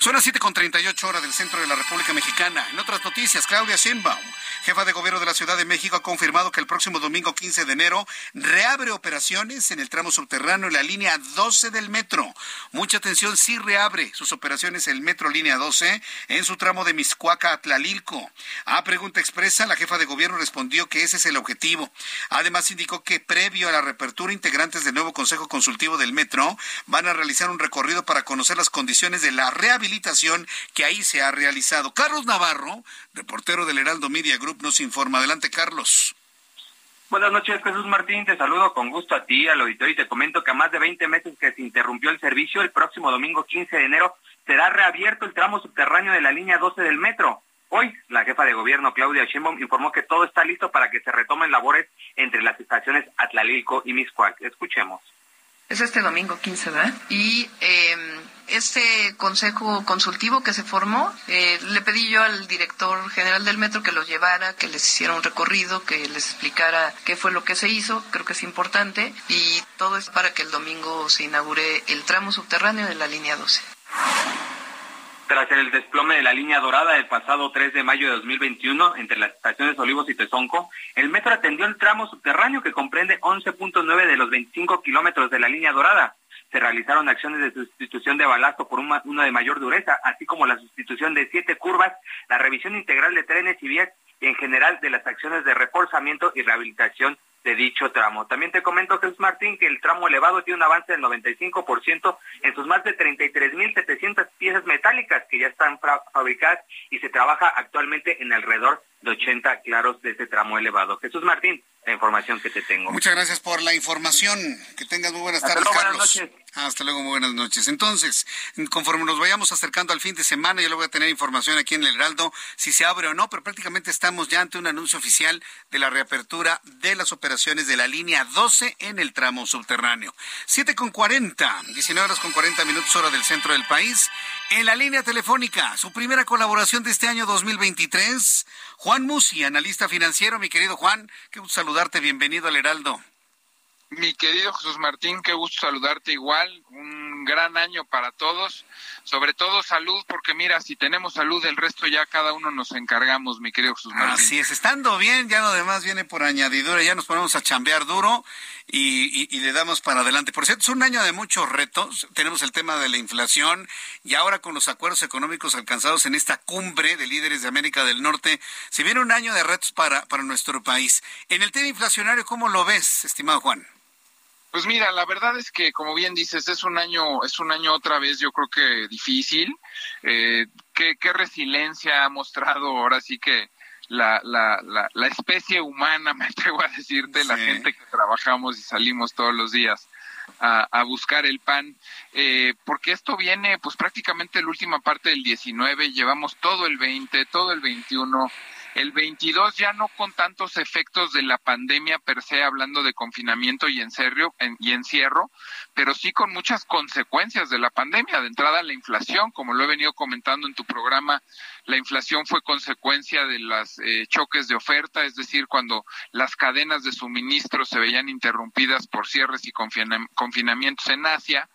Speaker 1: Son las 7.38 horas del centro de la República Mexicana. En otras noticias, Claudia Sheinbaum, jefa de gobierno de la Ciudad de México, ha confirmado que el próximo domingo 15 de enero reabre operaciones en el tramo subterráneo y la línea 12 del metro. Mucha atención, sí reabre sus operaciones el metro línea 12 en su tramo de Miscuaca a Tlalilco. A pregunta expresa, la jefa de gobierno respondió que ese es el objetivo. Además, indicó que previo a la reapertura, integrantes del nuevo Consejo Consultivo del Metro van a realizar un recorrido para conocer las condiciones de la rehabilitación que ahí se ha realizado. Carlos Navarro, reportero del Heraldo Media Group, nos informa. Adelante, Carlos.
Speaker 21: Buenas noches, Jesús Martín. Te saludo con gusto a ti, al auditorio, y te comento que a más de 20 meses que se interrumpió el servicio, el próximo domingo 15 de enero será reabierto el tramo subterráneo de la línea 12 del metro. Hoy, la jefa de gobierno, Claudia Sheinbaum, informó que todo está listo para que se retomen labores entre las estaciones Atlalilco y Miscuac. Escuchemos.
Speaker 22: Es este domingo 15, ¿verdad? Y eh, este consejo consultivo que se formó, eh, le pedí yo al director general del metro que los llevara, que les hiciera un recorrido, que les explicara qué fue lo que se hizo, creo que es importante, y todo es para que el domingo se inaugure el tramo subterráneo de la línea 12.
Speaker 21: Tras el desplome de la línea dorada el pasado 3 de mayo de 2021 entre las estaciones Olivos y Tezonco, el metro atendió el tramo subterráneo que comprende 11.9 de los 25 kilómetros de la línea dorada. Se realizaron acciones de sustitución de balasto por una, una de mayor dureza, así como la sustitución de siete curvas, la revisión integral de trenes y vías y en general de las acciones de reforzamiento y rehabilitación de dicho tramo. También te comento, Jesús Martín, que el tramo elevado tiene un avance del 95% en sus más de 33.700 piezas metálicas que ya están fabricadas y se trabaja actualmente en alrededor de 80 claros de este tramo elevado. Jesús Martín, la información que te tengo.
Speaker 1: Muchas gracias por la información. Que tengas muy buenas tardes, Carlos. Hasta luego, muy buenas noches. Entonces, conforme nos vayamos acercando al fin de semana, yo le voy a tener información aquí en el Heraldo si se abre o no, pero prácticamente estamos ya ante un anuncio oficial de la reapertura de las operaciones de la línea 12 en el tramo subterráneo. 7 con 40, 19 horas con 40 minutos hora del centro del país. En la línea telefónica, su primera colaboración de este año 2023, Juan Musi, analista financiero. Mi querido Juan, qué gusto saludarte, bienvenido al Heraldo.
Speaker 23: Mi querido Jesús Martín, qué gusto saludarte igual. Un gran año para todos. Sobre todo salud, porque mira, si tenemos salud, el resto ya cada uno nos encargamos, mi querido Jesús Martín.
Speaker 1: Así es, estando bien, ya lo demás viene por añadidura, ya nos ponemos a chambear duro y, y, le damos para adelante. Por cierto, es un año de muchos retos. Tenemos el tema de la inflación y ahora con los acuerdos económicos alcanzados en esta cumbre de líderes de América del Norte, se viene un año de retos para, para nuestro país. En el tema inflacionario, ¿cómo lo ves, estimado Juan?
Speaker 23: Pues mira, la verdad es que, como bien dices, es un año, es un año otra vez, yo creo que difícil. Eh, ¿qué, ¿Qué resiliencia ha mostrado ahora sí que la, la, la, la especie humana, me atrevo a decirte, la gente que trabajamos y salimos todos los días a, buscar el pan, eh, porque esto viene pues prácticamente la última parte del 19, llevamos todo el 20, todo el 21, el 22 ya no con tantos efectos de la pandemia per se, hablando de confinamiento y, y encierro, pero sí con muchas consecuencias de la pandemia. De entrada, la inflación, como lo he venido comentando en tu programa, la inflación fue consecuencia de los eh, choques de oferta, es decir, cuando las cadenas de suministro se veían interrumpidas por cierres y confinamientos en Asia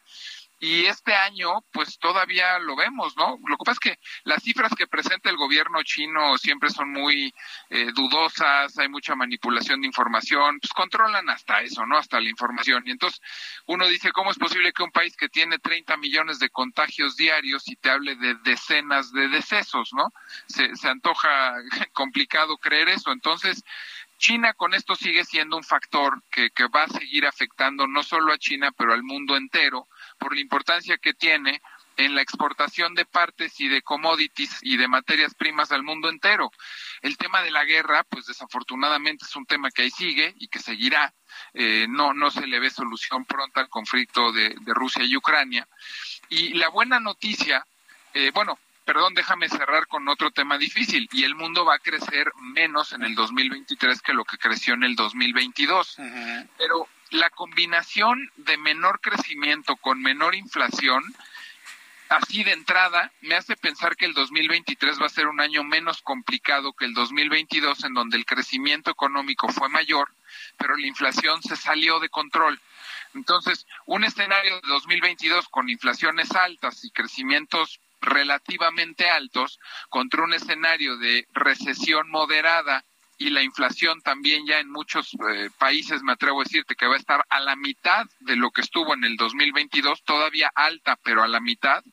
Speaker 23: y este año, pues todavía lo vemos, ¿no? Lo que pasa es que las cifras que presenta el gobierno chino siempre son muy eh, dudosas, hay mucha manipulación de información, pues controlan hasta eso, ¿no? Hasta la información. Y entonces uno dice, ¿cómo es posible que un país que tiene 30 millones de contagios diarios y te hable de decenas de decesos, ¿no? Se, se antoja complicado creer eso. Entonces, China con esto sigue siendo un factor que, que va a seguir afectando no solo a China, pero al mundo entero por la importancia que tiene en la exportación de partes y de commodities y de materias primas al mundo entero. El tema de la guerra, pues desafortunadamente es un tema que ahí sigue y que seguirá. Eh, no, no se le ve solución pronta al conflicto de, Rusia y Ucrania. Y la buena noticia, eh, bueno, perdón, déjame cerrar con otro tema difícil. Y el mundo va a crecer menos en el 2023 que lo que creció en el 2022. Pero la combinación de menor crecimiento con menor inflación, así de entrada, me hace pensar que el 2023 va a ser un año menos complicado que el 2022, en donde el crecimiento económico fue mayor, pero la inflación se salió de control. Entonces, un escenario de 2022 con inflaciones altas y crecimientos relativamente altos contra un escenario de recesión moderada y la inflación también ya en muchos eh, países, me atrevo a decirte, que va a estar a la mitad de lo que estuvo en el 2022, todavía alta, pero a la mitad,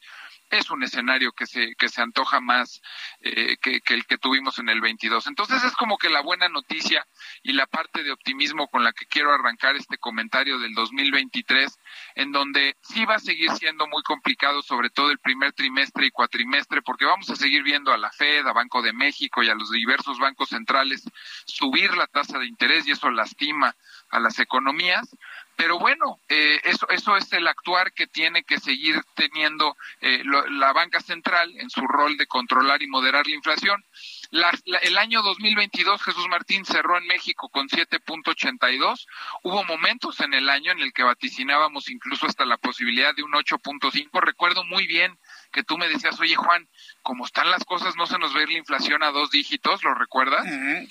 Speaker 23: es un escenario que se, que se antoja más eh, que, el que tuvimos en el 22. Entonces es como que la buena noticia y la parte de optimismo con la que quiero arrancar este comentario del 2023, en donde sí va a seguir siendo muy complicado, sobre todo el primer trimestre y cuatrimestre, porque vamos a seguir viendo a la Fed, a Banco de México y a los diversos bancos centrales subir la tasa de interés y eso lastima a las economías, pero bueno, eh, eso, eso es el actuar que tiene que seguir teniendo eh, la banca central en su rol de controlar y moderar la inflación. el año 2022, Jesús Martín cerró en México con 7.82. Hubo momentos en el año en el que vaticinábamos incluso hasta la posibilidad de un 8.5. Recuerdo muy bien que tú me decías, oye Juan, como están las cosas, no se nos ve la inflación a dos dígitos, ¿lo recuerdas?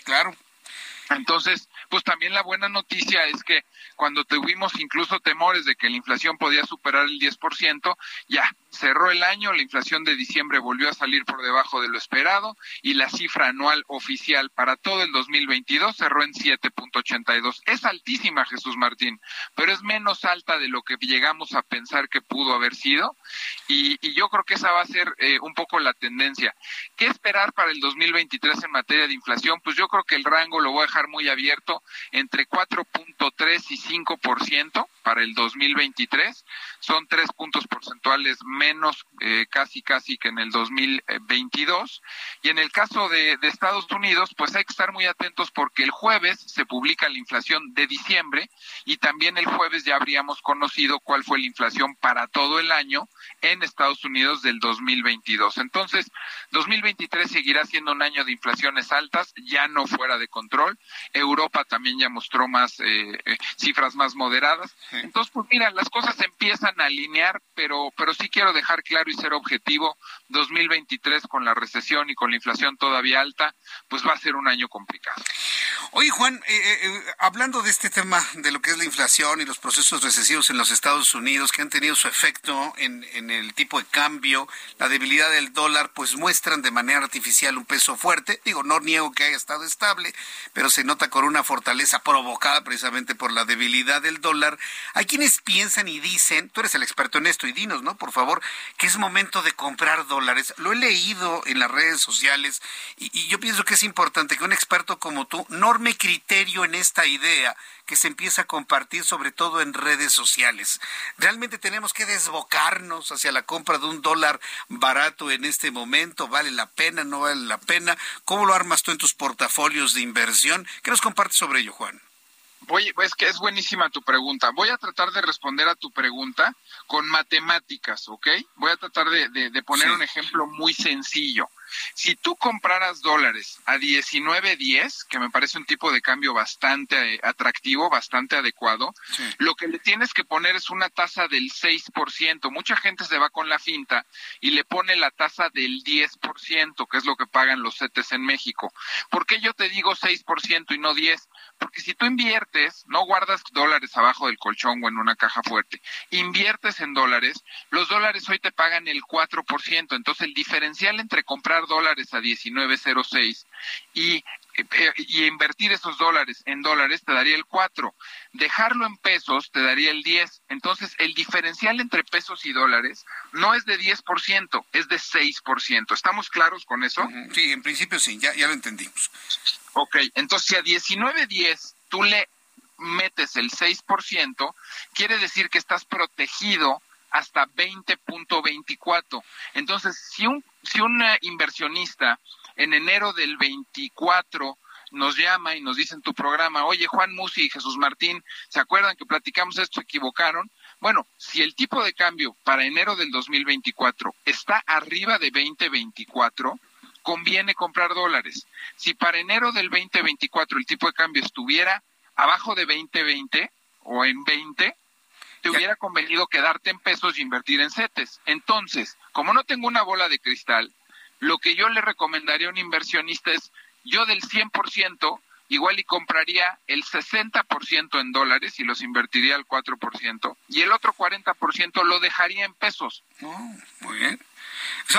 Speaker 1: claro.
Speaker 23: Entonces, pues también la buena noticia es que cuando tuvimos incluso temores de que la inflación podía superar el 10%, ya cerró el año, la inflación de diciembre volvió a salir por debajo de lo esperado y la cifra anual oficial para todo el 2022 cerró en 7.82. Es altísima, Jesús Martín, pero es menos alta de lo que llegamos a pensar que pudo haber sido y, yo creo que esa va a ser eh, un poco la tendencia. ¿Qué esperar para el 2023 en materia de inflación? Pues yo creo que el rango lo voy a dejar muy abierto entre 4.3 y 5% para el 2023. Son tres puntos porcentuales menos eh, casi casi que en el 2022. Y en el caso de, de Estados Unidos, pues hay que estar muy atentos porque el jueves se publica la inflación de diciembre y también el jueves ya habríamos conocido cuál fue la inflación para todo el año en Estados Unidos del 2022. Entonces, 2023 seguirá siendo un año de inflaciones altas, ya no fuera de control. Europa también ya mostró más eh, eh, cifras más moderadas. Entonces, pues mira, las cosas empiezan a alinear, pero, pero sí quiero dejar claro y ser objetivo, 2023 con la recesión y con la inflación todavía alta, pues va a ser un año complicado.
Speaker 1: Oye, Juan, eh, hablando de este tema de lo que es la inflación y los procesos recesivos en los Estados Unidos que han tenido su efecto en, en el tipo de cambio, la debilidad del dólar, pues muestran de manera artificial un peso fuerte. Digo, no niego que haya estado estable, pero se nota con una fortaleza provocada precisamente por la debilidad del dólar. Hay quienes piensan y dicen, tú eres el experto en esto y dinos, ¿no? Por favor, que es momento de comprar dólares. Lo he leído en las redes sociales y, y yo pienso que es importante que un experto como tú norme criterio en esta idea que se empieza a compartir sobre todo en redes sociales. Realmente tenemos que desbocarnos hacia la compra de un dólar barato en este momento. ¿Vale la pena? ¿No vale la pena? ¿Cómo lo armas tú en tus portafolios de inversión? ¿Qué nos compartes sobre ello, Juan?
Speaker 23: Voy, es que es buenísima tu pregunta. Voy a tratar de responder a tu pregunta con matemáticas, ¿ok? Voy a tratar de, de, poner un ejemplo muy sencillo. Si tú compraras dólares a 19.10, que me parece un tipo de cambio bastante eh, atractivo, bastante adecuado, lo que le tienes que poner es una tasa del 6%. Mucha gente se va con la finta y le pone la tasa del 10%, que es lo que pagan los CETES en México. ¿Por qué yo te digo 6% y no 10? Porque si tú inviertes, no guardas dólares abajo del colchón o en una caja fuerte, inviertes en dólares, los dólares hoy te pagan el 4%. Entonces el diferencial entre comprar dólares a 19.06 y eh, y invertir esos dólares en dólares te daría el 4. Dejarlo en pesos te daría el 10. Entonces, el diferencial entre pesos y dólares no es de 10%, es de 6%. ¿Estamos claros con eso?
Speaker 1: Sí, en principio sí, ya, ya lo entendimos.
Speaker 23: Ok, entonces si a 19.10 tú le metes el 6%, quiere decir que estás protegido hasta 20.24. Entonces, si un, si un inversionista en enero del 24 nos llama y nos dice en tu programa, oye Juan Musi y Jesús Martín, ¿se acuerdan que platicamos esto? ¿Se equivocaron? Bueno, si el tipo de cambio para enero del 2024 está arriba de 2024, conviene comprar dólares. Si para enero del 2024 el tipo de cambio estuviera abajo de 2020 o en 20, te hubiera convenido quedarte en pesos y invertir en CETES. Entonces, como no tengo una bola de cristal, lo que yo le recomendaría a un inversionista es, yo del 100%, igual y compraría el 60% en dólares y los invertiría al 4%, y el otro 40% lo dejaría en pesos.
Speaker 1: Oh, muy bien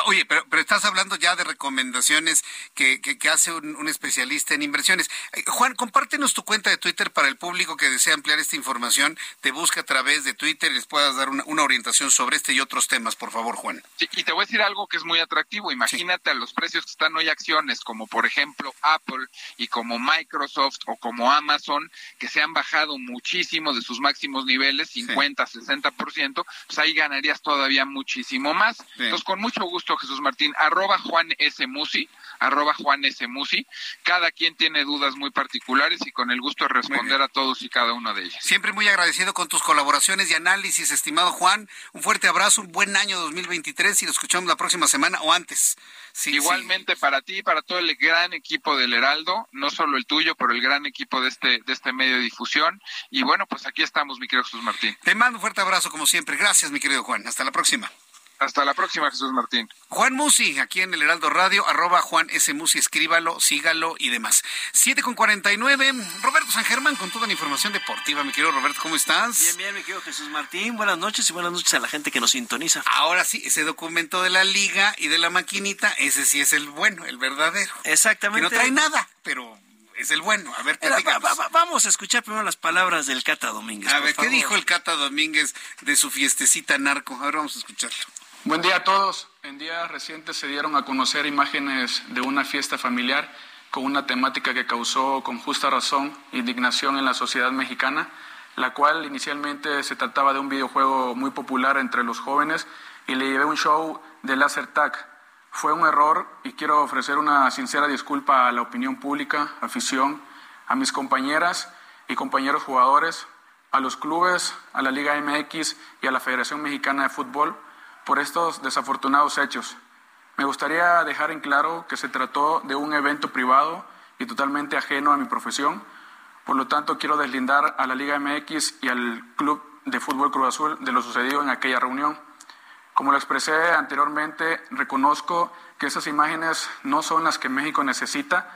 Speaker 1: oye, pero, pero estás hablando ya de recomendaciones que, que, hace un, especialista en inversiones. Eh, Juan, compártenos tu cuenta de Twitter para el público que desea ampliar esta información. Te busca a través de Twitter y les puedas dar una, orientación sobre este y otros temas, por favor, Juan.
Speaker 23: Sí, y te voy a decir algo que es muy atractivo. Imagínate a los precios que están hoy acciones, como por ejemplo Apple y como Microsoft o como Amazon, que se han bajado muchísimo de sus máximos niveles, 50, 60%, pues ahí ganarías todavía muchísimo más. Entonces, con mucho gusto, Jesús Martín, arroba Juan S. Musi, arroba Juan S. Musi. Cada quien tiene dudas muy particulares y con el gusto de responder a todos y cada uno de ellas.
Speaker 1: Siempre muy agradecido con tus colaboraciones y análisis, estimado Juan. Un fuerte abrazo, un buen año 2023 y lo escuchamos la próxima semana o antes.
Speaker 23: Igualmente para ti y para todo el gran equipo del Heraldo, no solo el tuyo, pero el gran equipo de este, de este medio de difusión. Y bueno, pues aquí estamos, mi querido Jesús Martín.
Speaker 1: Te mando un fuerte abrazo como siempre. Gracias, mi querido Juan. Hasta la próxima.
Speaker 23: Hasta la próxima, Jesús Martín.
Speaker 1: Juan Musi, aquí en el Heraldo Radio, arroba Juan S. Musi, escríbalo, sígalo y demás. Siete con cuarenta y nueve. Roberto San Germán con toda la información deportiva. Mi querido Roberto, ¿cómo estás?
Speaker 24: Bien, bien, mi querido Jesús Martín. Buenas noches y buenas noches a la gente que nos sintoniza.
Speaker 1: Ahora sí, ese documento de la liga y de la maquinita, ese sí es el bueno, el verdadero.
Speaker 24: Exactamente.
Speaker 1: Que no trae nada, pero es el bueno. A ver,
Speaker 24: vamos a escuchar primero las palabras del Cata Domínguez.
Speaker 1: A ver, ¿qué dijo el Cata Domínguez de su fiestecita narco? A ver, vamos a escucharlo.
Speaker 25: Buen día a todos. En días recientes se dieron a conocer imágenes de una fiesta familiar con una temática que causó con justa razón indignación en la sociedad mexicana, la cual inicialmente se trataba de un videojuego muy popular entre los jóvenes y le llevé un show de laser tag. Fue un error y quiero ofrecer una sincera disculpa a la opinión pública, afición, a mis compañeras y compañeros jugadores, a los clubes, a la Liga MX y a la Federación Mexicana de Fútbol por estos desafortunados hechos. Me gustaría dejar en claro que se trató de un evento privado y totalmente ajeno a mi profesión. Por lo tanto, quiero deslindar a la Liga MX y al Club de Fútbol Cruz Azul de lo sucedido en aquella reunión. Como lo expresé anteriormente, reconozco que esas imágenes no son las que México necesita.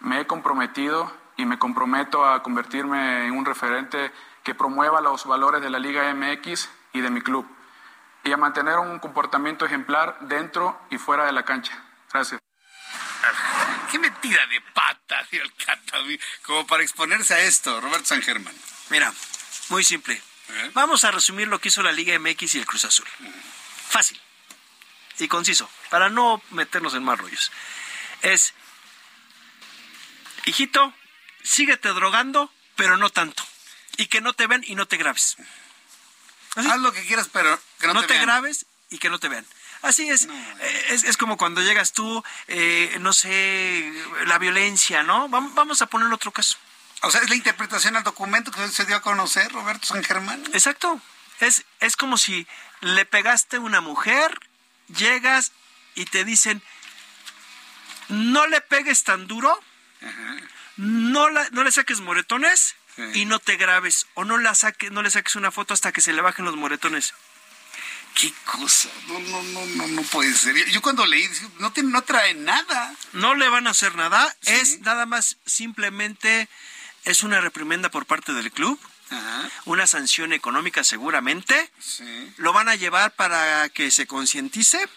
Speaker 25: Me he comprometido y me comprometo a convertirme en un referente que promueva los valores de la Liga MX y de mi club y a mantener un comportamiento ejemplar dentro y fuera de la cancha. Gracias.
Speaker 1: Qué mentira de pata, el como para exponerse a esto, Roberto San Germán.
Speaker 24: Mira, muy simple. ¿Eh? Vamos a resumir lo que hizo la Liga MX y el Cruz Azul. Fácil y conciso, para no meternos en más rollos. Es, hijito, síguete drogando, pero no tanto. Y que no te ven y no te grabes.
Speaker 1: Haz lo que quieras, pero que no,
Speaker 24: te, grabes y que no te vean. Así es. Eh, es, es, como cuando llegas tú, eh, no sé, la violencia, ¿no? Vamos a poner otro caso.
Speaker 1: O sea, es la interpretación al documento que se dio a conocer, Roberto San Germán.
Speaker 24: Exacto. Es, es como si le pegaste a una mujer, llegas y te dicen, no le pegues tan duro, no, la, no le saques moretones y no te grabes o no, la saque, no le saques una foto hasta que se le bajen los moretones.
Speaker 1: Qué cosa, no, no, no, no, no puede ser. Yo cuando leí, no, te, no trae nada.
Speaker 24: No le van a hacer nada, es nada más simplemente, es una reprimenda por parte del club. Una sanción económica seguramente. Lo van a llevar para que se concientice.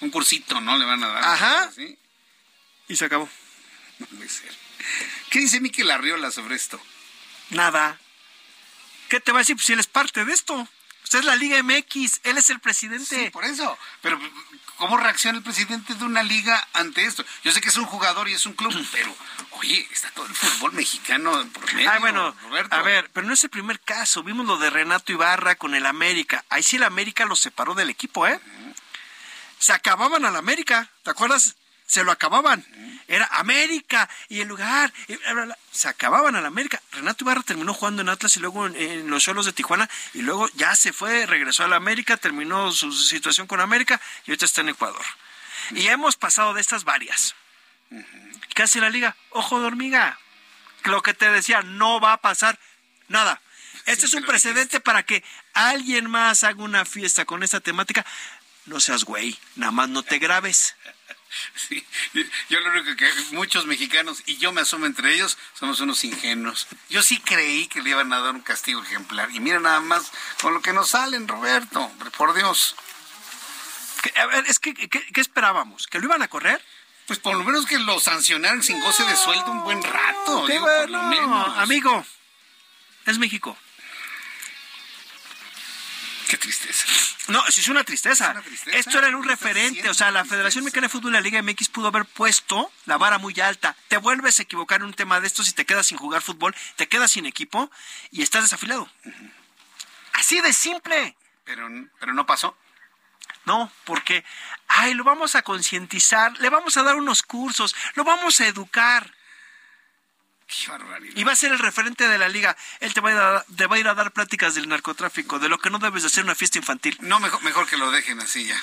Speaker 1: Un cursito, ¿no? Le van a dar.
Speaker 24: Ajá. Y se acabó.
Speaker 1: No puede ser. ¿Qué dice Miquel Arriola sobre esto?
Speaker 24: Nada. ¿Qué te va a decir? Pues si él es parte de esto. Usted es la Liga MX, él es el presidente.
Speaker 1: Sí, por eso. Pero, ¿cómo reacciona el presidente de una liga ante esto? Yo sé que es un jugador y es un club, pero, oye, está todo el fútbol mexicano por medio.
Speaker 24: Ah, bueno, a ver, pero no es el primer caso. Vimos lo de Renato Ibarra con el América. Ahí sí el América lo separó del equipo, ¿eh? Se acababan al América, ¿te acuerdas? Se lo acababan. Era América y el lugar. se acababan al América. Renato Ibarra terminó jugando en Atlas y luego en, los Cholos de Tijuana y luego ya se fue, regresó a la América, terminó su situación con América y ahorita está en Ecuador. Y hemos pasado de estas varias. ¿Qué hace la liga? Ojo de hormiga. Lo que te decía, no va a pasar nada. Este es un precedente para que alguien más haga una fiesta con esta temática. No seas güey, nada más no te grabes.
Speaker 1: Sí, yo lo único que muchos mexicanos, y yo me asumo entre ellos, somos unos ingenuos. Yo sí creí que le iban a dar un castigo ejemplar. Y mira nada más con lo que nos salen, Roberto, por Dios.
Speaker 24: A ver, es que, ¿qué, esperábamos? ¿Que lo iban a correr?
Speaker 1: Pues por lo menos que lo sancionaran sin goce de sueldo un buen rato.
Speaker 24: Digo, por lo menos. Amigo, es México.
Speaker 1: Qué tristeza.
Speaker 24: No, sí es una tristeza. Esto era un referente. O sea, la Federación Mexicana de Fútbol y la Liga MX pudo haber puesto la vara muy alta. Te vuelves a equivocar en un tema de estos y te quedas sin jugar fútbol, te quedas sin equipo y estás desafilado. Así de simple.
Speaker 1: Pero, pero no pasó.
Speaker 24: No, porque, ay, lo vamos a concientizar, le vamos a dar unos cursos, lo vamos a educar. Y va a ser el referente de la liga. Él te va, a ir a, te va a ir a dar pláticas del narcotráfico, de lo que no debes de hacer una fiesta infantil.
Speaker 1: No, mejor, mejor que lo dejen así ya.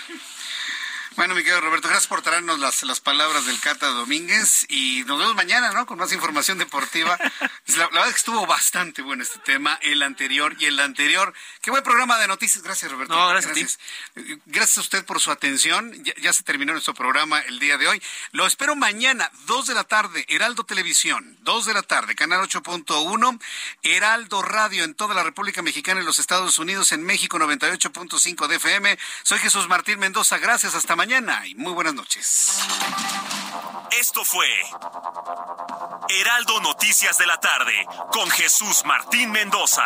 Speaker 1: Bueno, mi querido Roberto, gracias por traernos las, las palabras del Cata Domínguez y nos vemos mañana, ¿no? Con más información deportiva. La, verdad es que estuvo bastante bueno este tema, el anterior y el anterior. Qué buen programa de noticias. Gracias, Roberto.
Speaker 24: No, gracias, gracias.
Speaker 1: a ti. Gracias a usted por su atención. Ya, se terminó nuestro programa el día de hoy. Lo espero mañana, 2 de la tarde, Heraldo Televisión, 2 de la tarde, Canal 8.1, Heraldo Radio en toda la República Mexicana y los Estados Unidos, en México 98.5 de FM. Soy Jesús Martín Mendoza. Gracias, hasta mañana mañana y muy buenas noches.
Speaker 5: Esto fue Heraldo Noticias de la tarde con Jesús Martín Mendoza.